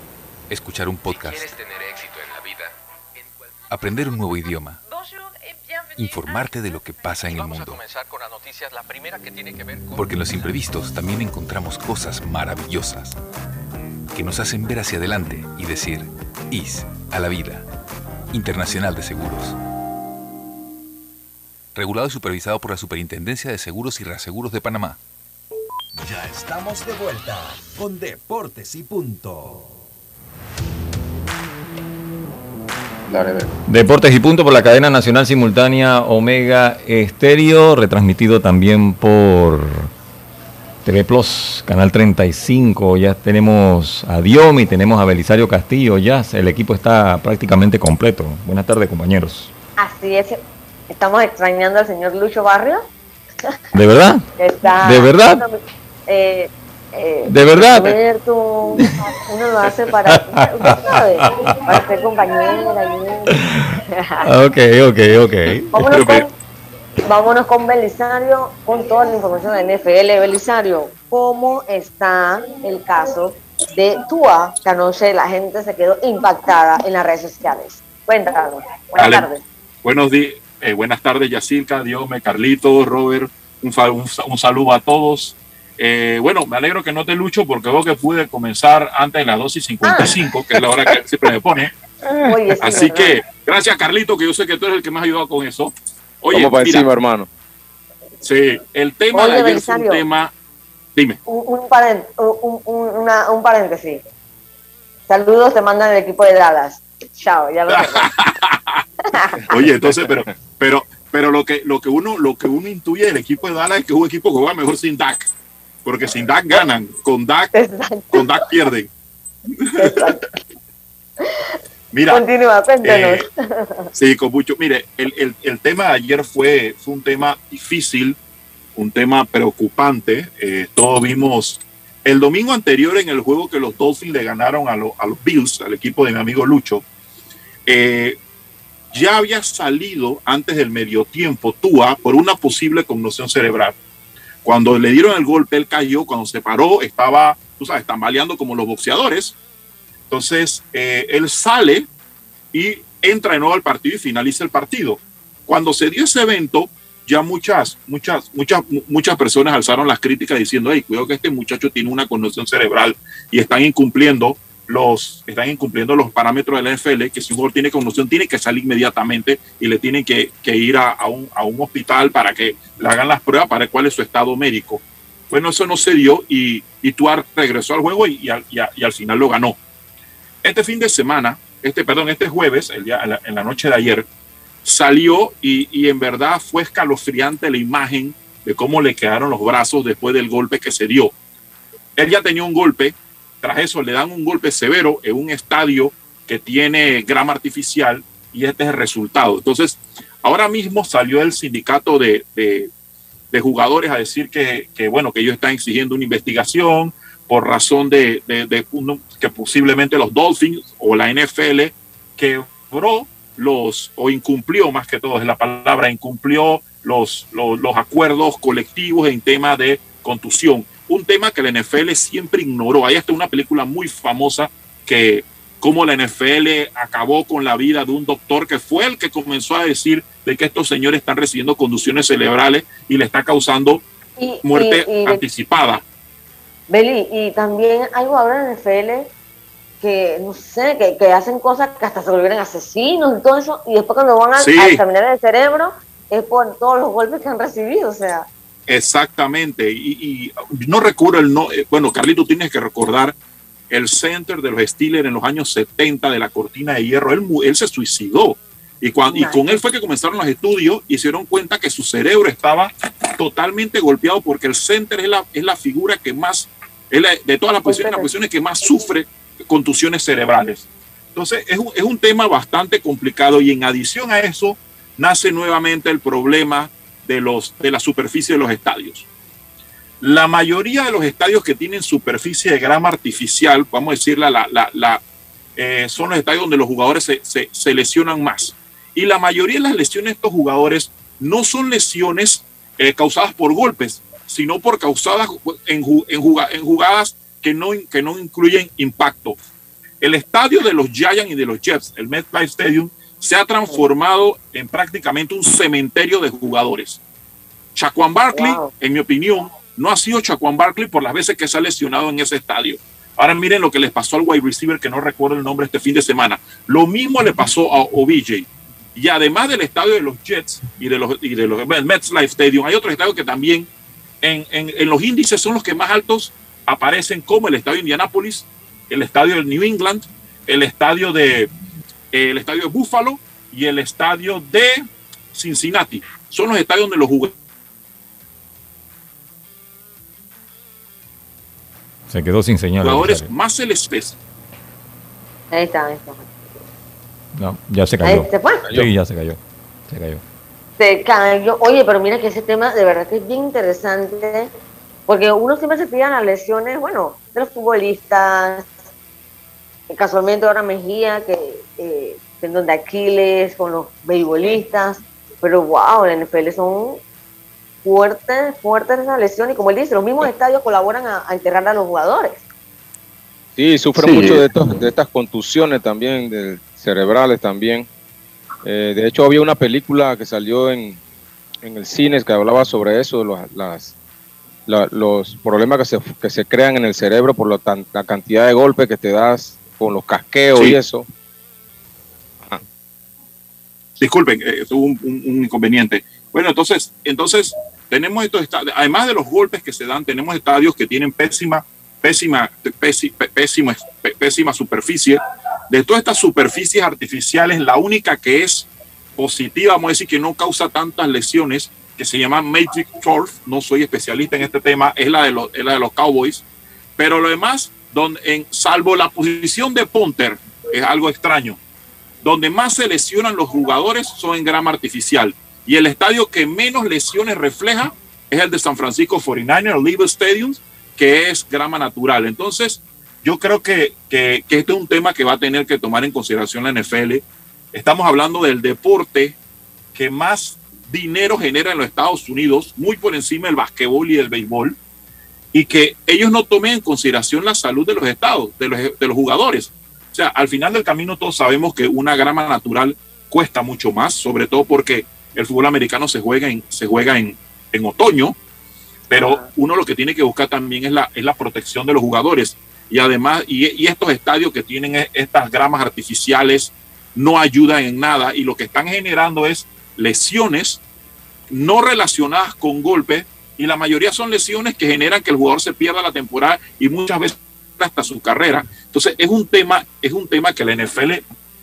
escuchar un podcast, aprender un nuevo idioma, informarte de lo que pasa en el mundo. Porque en los imprevistos también encontramos cosas maravillosas que nos hacen ver hacia adelante y decir, IS a la vida, Internacional de Seguros. Regulado y supervisado por la Superintendencia de Seguros y Reaseguros de Panamá. Ya estamos de vuelta con Deportes y Punto. Deportes y punto por la cadena nacional simultánea Omega Estéreo, retransmitido también por TV Plus, Canal 35, ya tenemos a Diomi, tenemos a Belisario Castillo, ya el equipo está prácticamente completo. Buenas tardes, compañeros. Así es, estamos extrañando al señor Lucho Barrio. ¿De verdad? [LAUGHS] ¿De verdad? Eh, eh, ¿De verdad? uno lo hace para, sabe, para ser compañera. ok, ok, ok. Vámonos con, vámonos con Belisario con toda la información de NFL. Belisario, ¿cómo está el caso de Tua? Que anoche la gente se quedó impactada en las redes sociales. Cuéntanos. Buenas tardes. Buenos días. Eh, buenas tardes, Yacirca, Diome, Carlito, Robert. Un, un, un saludo a todos. Eh, bueno, me alegro que no te lucho porque veo que pude comenzar antes de las 2 y 55, que es la hora que [LAUGHS] siempre me pone. Así que, gracias Carlito, que yo sé que tú eres el que me ha ayudado con eso. Oye, Vamos para encima, hermano. Sí, el tema de ayer fue un tema. Dime. Un, un, paréntesis. Saludos, te mandan el equipo de Dallas. Chao, ya lo [LAUGHS] Oye, entonces, pero, pero, pero lo que, lo que uno, lo que uno intuye del equipo de Dallas es que es un equipo que juega mejor sin Dak porque sin DAC ganan, con DAC, con DAC pierden. [LAUGHS] Mira, Continúa, cuéntanos. Eh, sí, con mucho. Mire, el, el, el, tema de ayer fue, fue un tema difícil, un tema preocupante. Eh, todos vimos el domingo anterior en el juego que los Dolphins le ganaron a, a los Bills, al equipo de mi amigo Lucho. Eh, ya había salido antes del medio tiempo Tua por una posible conmoción cerebral. Cuando le dieron el golpe, él cayó, cuando se paró, estaba, tú sabes, tambaleando como los boxeadores. Entonces, eh, él sale y entra de nuevo al partido y finaliza el partido. Cuando se dio ese evento, ya muchas, muchas, muchas, muchas personas alzaron las críticas diciendo, hey, cuidado que este muchacho tiene una conmoción cerebral y están incumpliendo los, están incumpliendo los parámetros de la NFL, que si un jugador tiene conmoción tiene que salir inmediatamente y le tienen que, ir a, un, hospital para que le hagan las pruebas para cuál es su estado médico. Bueno, eso no se dio y, y Tuar regresó al juego y, al final lo ganó. Este fin de semana, este, perdón, este jueves, el día, en, la, noche de ayer, salió y en verdad fue escalofriante la imagen de cómo le quedaron los brazos después del golpe que se dio. Él ya tenía un golpe tras eso le dan un golpe severo en un estadio que tiene grama artificial y este es el resultado. Entonces, ahora mismo salió el sindicato de, jugadores a decir que, bueno, que ellos están exigiendo una investigación por razón de, que posiblemente los Dolphins o la NFL quebró los, o incumplió más que todo, es la palabra, incumplió los, los, los acuerdos colectivos en tema de contusión un tema que la NFL siempre ignoró. Hay hasta una película muy famosa que cómo la NFL acabó con la vida de un doctor que fue el que comenzó a decir de que estos señores están recibiendo conducciones cerebrales y le está causando muerte anticipada. Beli, y también algo ahora en la NFL que, no sé, que, hacen cosas que hasta se volvieron asesinos y todo eso, y después cuando van a, a examinar el cerebro es por todos los golpes que han recibido, o sea. Exactamente. Y, no recuerdo el no. Eh, bueno, Carlito, tienes que recordar el center de los Steelers en los años 70 de la cortina de hierro. Él, él se suicidó. Y, cuando, y con él fue que comenzaron los estudios y se dieron cuenta que su cerebro estaba totalmente golpeado porque el center es la, es la figura que más, de todas las posiciones, las posiciones que más sufre contusiones cerebrales. Entonces, es un, es un tema bastante complicado y en adición a eso, nace nuevamente el problema de, los, de la superficie de los estadios. La mayoría de los estadios que tienen superficie de grama artificial, vamos a decirla, la, la, eh, son los estadios donde los jugadores se, se, lesionan más. Y la mayoría de las lesiones de estos jugadores no son lesiones eh, causadas por golpes, sino por causadas en, en, en jugadas que no, que no incluyen impacto. El estadio de los Giants y de los Jets, el MetLife Stadium, se ha transformado en prácticamente un cementerio de jugadores. Chacuan Barkley, en mi opinión, no ha sido Chacuan Barkley por las veces que se ha lesionado en ese estadio. Ahora miren lo que les pasó al wide receiver que no recuerdo el nombre este fin de semana. Lo mismo le pasó a OBJ. Y además del estadio de los Jets y de los, y de los Mets Life Stadium, hay otros estadios que también en, en, los índices son los que más altos aparecen, como el estadio de Indianapolis, el estadio de New England, el estadio de, el estadio de Buffalo y el estadio de Cincinnati. Son los estadios donde los jugadores Se quedó sin señal. Jugadores más se les pesa. Ahí está, ahí está. No, ya se cayó. Se fue. Sí, ya se cayó. Se cayó. Se cayó. Oye, pero mira que ese tema de verdad que es bien interesante, porque uno siempre se pide las lesiones, bueno, de los futbolistas, casualmente ahora Mejía, que eh, tendón de Aquiles, con los beisbolistas, pero wow, la NFL son fuertes, fuertes esas lesiones, y como él dice, los mismos estadios colaboran a, a enterrar a los jugadores. Sí, sufre Sí. mucho de, estos- de estas contusiones también, de- cerebrales también. Eh, de hecho, había una película que salió en, en el cine que hablaba sobre eso, los, las, la- los problemas que se, que se crean en el cerebro por lo tan- la cantidad de golpes que te das con los casqueos Sí. y eso. Disculpen, eh, tuvo un, un- un inconveniente. Bueno, entonces, entonces tenemos estos estadios, además de los golpes que se dan, tenemos estadios que tienen pésima, pésima, pési- pé- pésima, pé- pésima superficie. De todas estas superficies artificiales, la única que es positiva, vamos a decir que no causa tantas lesiones, que se llama Matrix Turf, no soy especialista en este tema, es la de los, es la de los Cowboys, pero lo demás, donde, en, salvo la posición de punter, es algo extraño donde más se lesionan los jugadores son en grama artificial. Y el estadio que menos lesiones refleja es el de San Francisco 49ers, el Levi's Stadium, que es grama natural. Entonces, yo creo que, que, que este es un tema que va a tener que tomar en consideración la NFL. Estamos hablando del deporte que más dinero genera en los Estados Unidos, muy por encima del basquetbol y del béisbol, y que ellos no tomen en consideración la salud de los estados, de los, de los jugadores. O sea, al final del camino todos sabemos que una grama natural cuesta mucho más, sobre todo porque el fútbol americano se juega en, se juega en, en otoño, pero uno lo que tiene que buscar también es la, es la protección de los jugadores. Y además, y, y estos estadios que tienen e- estas gramas artificiales no ayudan en nada y lo que están generando es lesiones no relacionadas con golpes y la mayoría son lesiones que generan que el jugador se pierda la temporada y muchas veces hasta su carrera. Entonces es un tema, es un tema que la NFL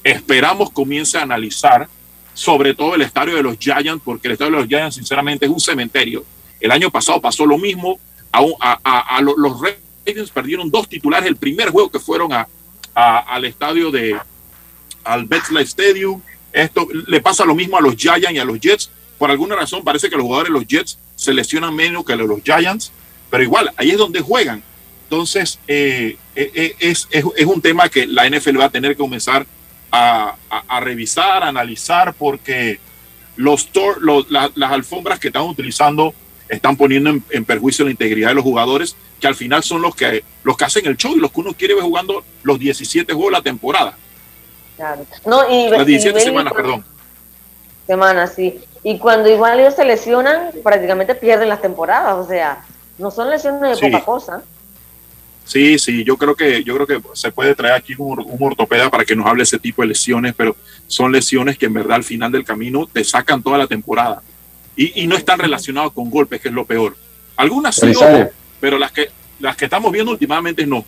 esperamos comience a analizar, sobre todo el estadio de los Giants, porque el estadio de los Giants sinceramente es un cementerio. El año pasado pasó lo mismo, a, a- a- a lo- los Ravens perdieron dos titulares el primer juego que fueron al estadio de al Betsley Stadium. Esto le pasa lo mismo a los Giants y a los Jets. Por alguna razón parece que los jugadores de los Jets se lesionan menos que los Giants, pero igual, ahí es donde juegan. Entonces, eh, eh, eh, es, es- es un tema que la NFL va a tener que comenzar a, a- a revisar, a analizar, porque los, tor- los- la- las alfombras que están utilizando están poniendo en, en perjuicio la integridad de los jugadores, que al final son los que, los que hacen el show y los que uno quiere ver jugando los 17 juegos de la temporada. Claro. No, y, Las y 17 ven- semanas, perdón. Semanas, sí. Y cuando igual ellos se lesionan, prácticamente pierden las temporadas. O sea, no son lesiones de Sí. poca cosa. Sí, sí, yo creo que yo creo que se puede traer aquí un, un ortopeda para que nos hable ese tipo de lesiones, pero son lesiones que en verdad al final del camino te sacan toda la temporada y, y no están relacionadas con golpes, que es lo peor. Algunas sí, ojo, pero las que las que estamos viendo últimamente no.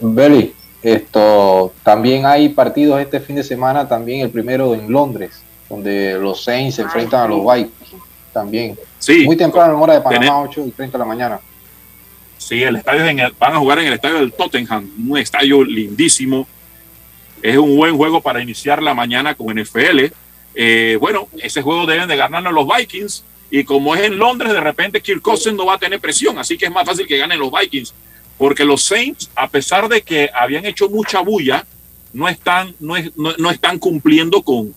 Beli, esto también hay partidos este fin de semana, también el primero en Londres, donde los Saints se enfrentan a los Vikings también. Sí. Muy temprano en hora de Panamá, Tener- 8 y 30 de la mañana. Sí, el estadio es en el- van a jugar en el estadio del Tottenham, un estadio lindísimo. Es un buen juego para iniciar la mañana con NFL. Eh, bueno, ese juego deben de ganarlo los Vikings. Y como es en Londres, de repente Kirk Cousins no va a tener presión. Así que es más fácil que ganen los Vikings. Porque los Saints, a pesar de que habían hecho mucha bulla, no están, no es- no- no están cumpliendo con,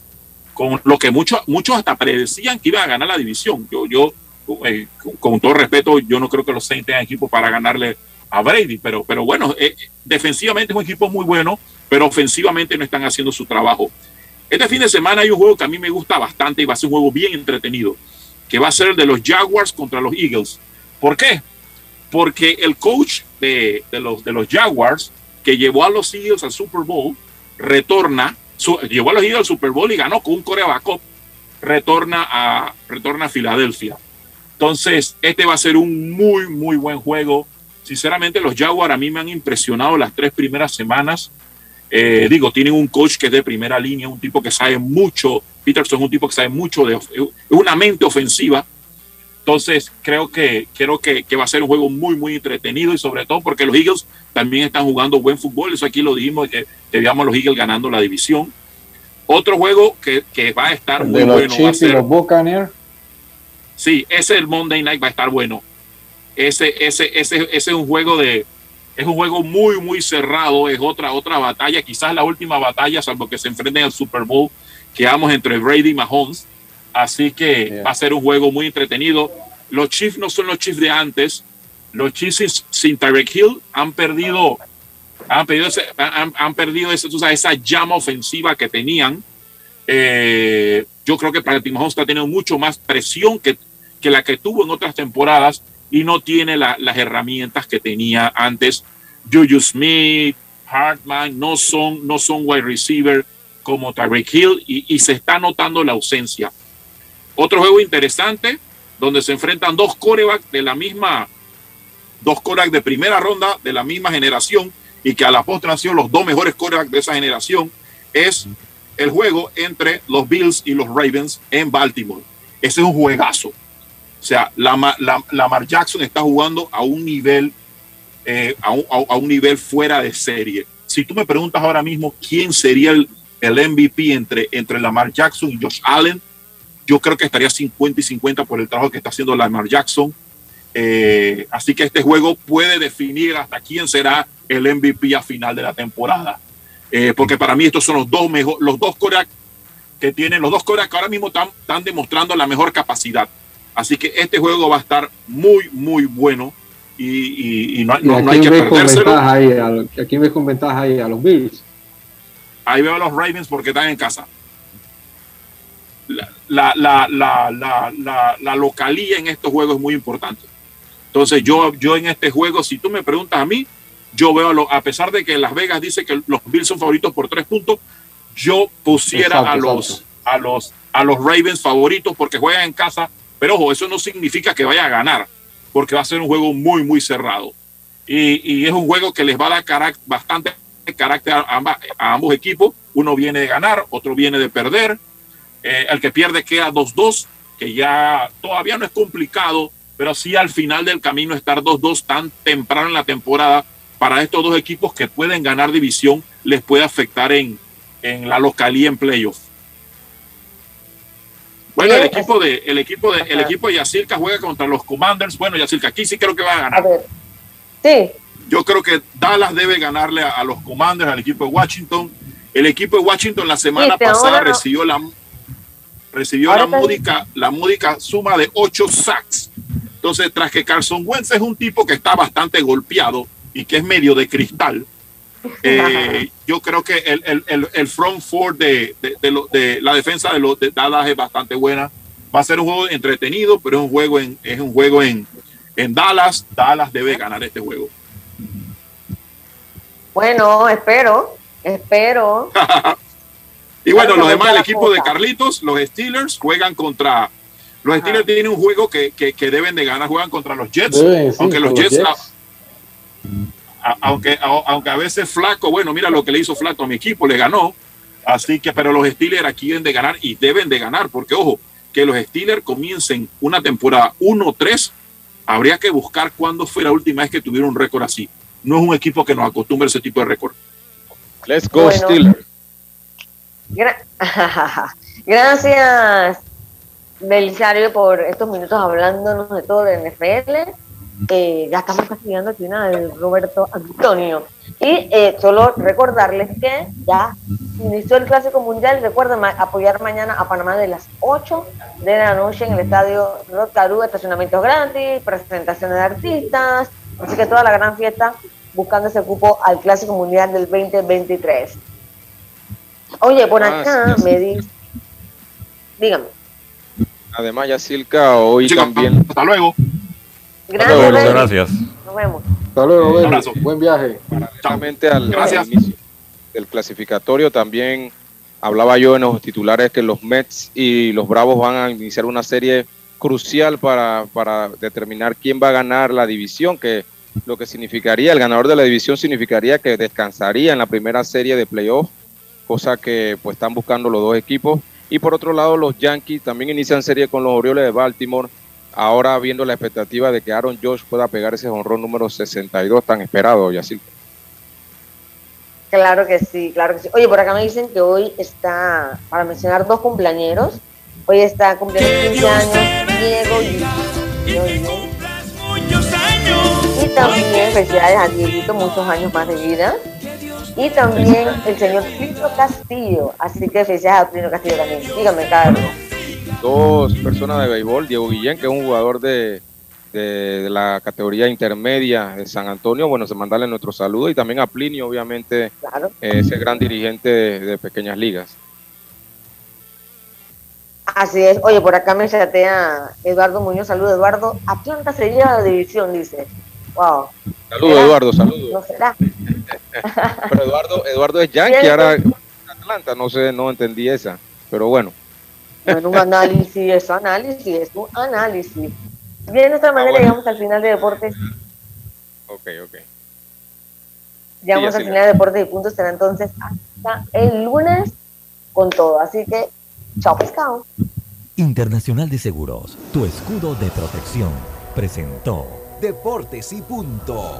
con lo que muchos, muchos hasta predecían que iban a ganar la división. Yo, yo eh, con, con todo respeto, yo no creo que los Saints tengan equipo para ganarle a Brady, pero, pero bueno, eh, defensivamente es un equipo muy bueno, pero ofensivamente no están haciendo su trabajo. Este fin de semana hay un juego que a mí me gusta bastante y va a ser un juego bien entretenido, que va a ser el de los Jaguars contra los Eagles. ¿Por qué? Porque el coach de, de los, de los Jaguars, que llevó a los Eagles al Super Bowl, retorna, su- llevó a los Eagles al Super Bowl y ganó con un Corea backup, retorna a, retorna a Filadelfia. Entonces, este va a ser un muy, muy buen juego. Sinceramente, los Jaguars a mí me han impresionado las tres primeras semanas. Eh, digo, tienen un coach que es de primera línea, un tipo que sabe mucho. Peterson es un tipo que sabe mucho, de, es una mente ofensiva. Entonces, creo que, creo que, que, va a ser un juego muy, muy entretenido y sobre todo porque los Eagles también están jugando buen fútbol. Eso aquí lo dijimos, que, que veamos a los Eagles ganando la división. Otro juego que, que va a estar muy de los bueno. va a y los Buccaneers. Sí, ese el Monday Night va a estar bueno. Ese, ese, ese, ese es un juego de, es un juego muy, muy cerrado. Es otra, otra batalla, quizás la última batalla, salvo que se enfrenten al Super Bowl que vamos entre Brady y Mahomes. Así que va a ser un juego muy entretenido. Los Chiefs no son los Chiefs de antes. Los Chiefs sin- Tyreek Hill han perdido, han perdido, ese- han, han perdido ese, esa llama ofensiva que tenían. Eh, yo creo que Patrick Mahomes está teniendo mucho más presión que, que la que tuvo en otras temporadas y no tiene la- las herramientas que tenía antes. Juju Smith, Hartman no son, no son wide receiver como Tyreek Hill y, y se está notando la ausencia. Otro juego interesante donde se enfrentan dos corebacks de la misma, dos corebacks de primera ronda de la misma generación y que a la postre han sido los dos mejores corebacks de esa generación es el juego entre los Bills y los Ravens en Baltimore. Ese es un juegazo. O sea, Lamar, la, Lamar Jackson está jugando a un nivel, eh, a, un, a un nivel fuera de serie. Si tú me preguntas ahora mismo quién sería el, el MVP entre, entre Lamar Jackson y Josh Allen, yo creo que estaría 50 y 50 por el trabajo que está haciendo Lamar Jackson. Eh, así que este juego puede definir hasta quién será el MVP a final de la temporada. Eh, porque para mí estos son los dos mejor, los dos Korak que tienen, los dos Korak que ahora mismo están, están demostrando la mejor capacidad. Así que este juego va a estar muy, muy bueno y, y- y no, ¿Y no- hay que perdérselo. ahí? ¿A, quién ves con ventaja ahí? A los Bills. Ahí veo a los Ravens porque están en casa. La, la, la, la, localía en estos juegos es muy importante. Entonces, yo, yo en este juego, si tú me preguntas a mí, yo veo, a, lo- a pesar de que Las Vegas dice que los Bills son favoritos por tres puntos, yo pusiera Exacto, a, los, exacto. a, los, a los Ravens favoritos porque juegan en casa. Pero ojo, eso no significa que vaya a ganar, porque va a ser un juego muy, muy cerrado. Y, y es un juego que les va a dar carac- bastante carácter a, a ambos equipos. Uno viene de ganar, otro viene de perder. Eh, el que pierde queda 2-2, que ya todavía no es complicado, pero sí al final del camino estar 2-2 tan temprano en la temporada para estos dos equipos que pueden ganar división les puede afectar en, en la localía en playoff. Bueno, el equipo de el equipo de el equipo de Yacirca juega contra los Commanders. Bueno, Yacirca aquí sí creo que va a ganar. Sí. Yo creo que Dallas debe ganarle a, a los Commanders, al equipo de Washington. El equipo de Washington la semana Viste, pasada no- recibió la recibió Ahora la módica, la módica suma de 8 sacks. Entonces, tras que Carson Wentz es un tipo que está bastante golpeado y que es medio de cristal, [LAUGHS] eh, yo creo que el, el, el, el front four de, de, de lo- de la defensa de los de Dallas es bastante buena. Va a ser un juego entretenido, pero es un juego en, es un juego en, en Dallas. Dallas debe ganar este juego. Bueno, espero, espero. [LAUGHS] Y bueno, los demás, el equipo de. Carlitos, los Steelers juegan contra. Los Steelers tienen un juego que, que, que deben de ganar, juegan contra los Jets. Deben, sí, aunque los Jets, Jets. a- a- aunque, a- aunque a veces Flaco, bueno, mira lo que le hizo Flaco a mi equipo, le ganó. Así que, pero los Steelers aquí deben de ganar y deben de ganar, porque ojo, que los Steelers comiencen una temporada 1-3, habría que buscar cuándo fue la última vez que tuvieron un récord así. No es un equipo que nos acostumbre a ese tipo de récord. Let's go Bueno. Steelers. Gra- [LAUGHS] Gracias, Belisario, por estos minutos hablándonos de todo de NFL. Eh, ya estamos casi llegando al final, Roberto Antonio. Y eh, solo recordarles que ya inició el Clásico Mundial. Recuerden ma- apoyar mañana a Panamá de las 8 de la noche en el estadio Rod Caru, estacionamientos gratis, presentaciones de artistas. Así que toda la gran fiesta buscando ese cupo al Clásico Mundial del 2023. Oye, por Ah, acá sí, me dice. Dígame. Además, Yacilca, hoy Chicos, también. Hasta luego. Gracias, luego, Benny. gracias. Nos vemos. Hasta luego, Un abrazo. Buen viaje. Paralelamente al, Gracias. al inicio del clasificatorio, también hablaba yo en los titulares que los Mets y los Bravos van a iniciar una serie crucial para, para determinar quién va a ganar la división, que lo que significaría, el ganador de la división significaría que descansaría en la primera serie de playoff, cosa que pues están buscando los dos equipos. Y por otro lado, los Yankees también inician serie con los Orioles de Baltimore. ahora viendo la expectativa de que Aaron Josh pueda pegar ese honrón número 62 tan esperado, Yacil. Claro que sí, claro que sí. Oye, por acá me dicen que hoy está, para mencionar dos cumpleañeros, hoy está cumpliendo 15 años Diego y, y también felicidades a Dieguito, muchos años más de vida. Y también el señor Plino Castillo, así que felicidades a Plino Castillo también. Dígame, Carlos dos personas de béisbol, Diego Guillén, que es un jugador de, de, la categoría intermedia de San Antonio, bueno, se mandarle nuestro saludo y también a Plinio, obviamente, eh, ese gran dirigente de, pequeñas ligas. Así es. Oye, por acá me chatea Eduardo Muñoz. Saludos, Eduardo. Atlanta sería la división, dice. Wow. Saludos, Eduardo. Saludos. No será. [LAUGHS] pero Eduardo, Eduardo es Yankee, ahora Atlanta. No sé, no entendí esa. Pero bueno. Bueno, un análisis, es análisis, es un análisis. Bien, de nuestra manera llegamos al final de deportes. Ok, ok. Llegamos al final de deportes y puntos. Será entonces hasta el lunes con todo. Así que, chao pescado. Internacional de Seguros, tu escudo de protección, presentó Deportes y punto.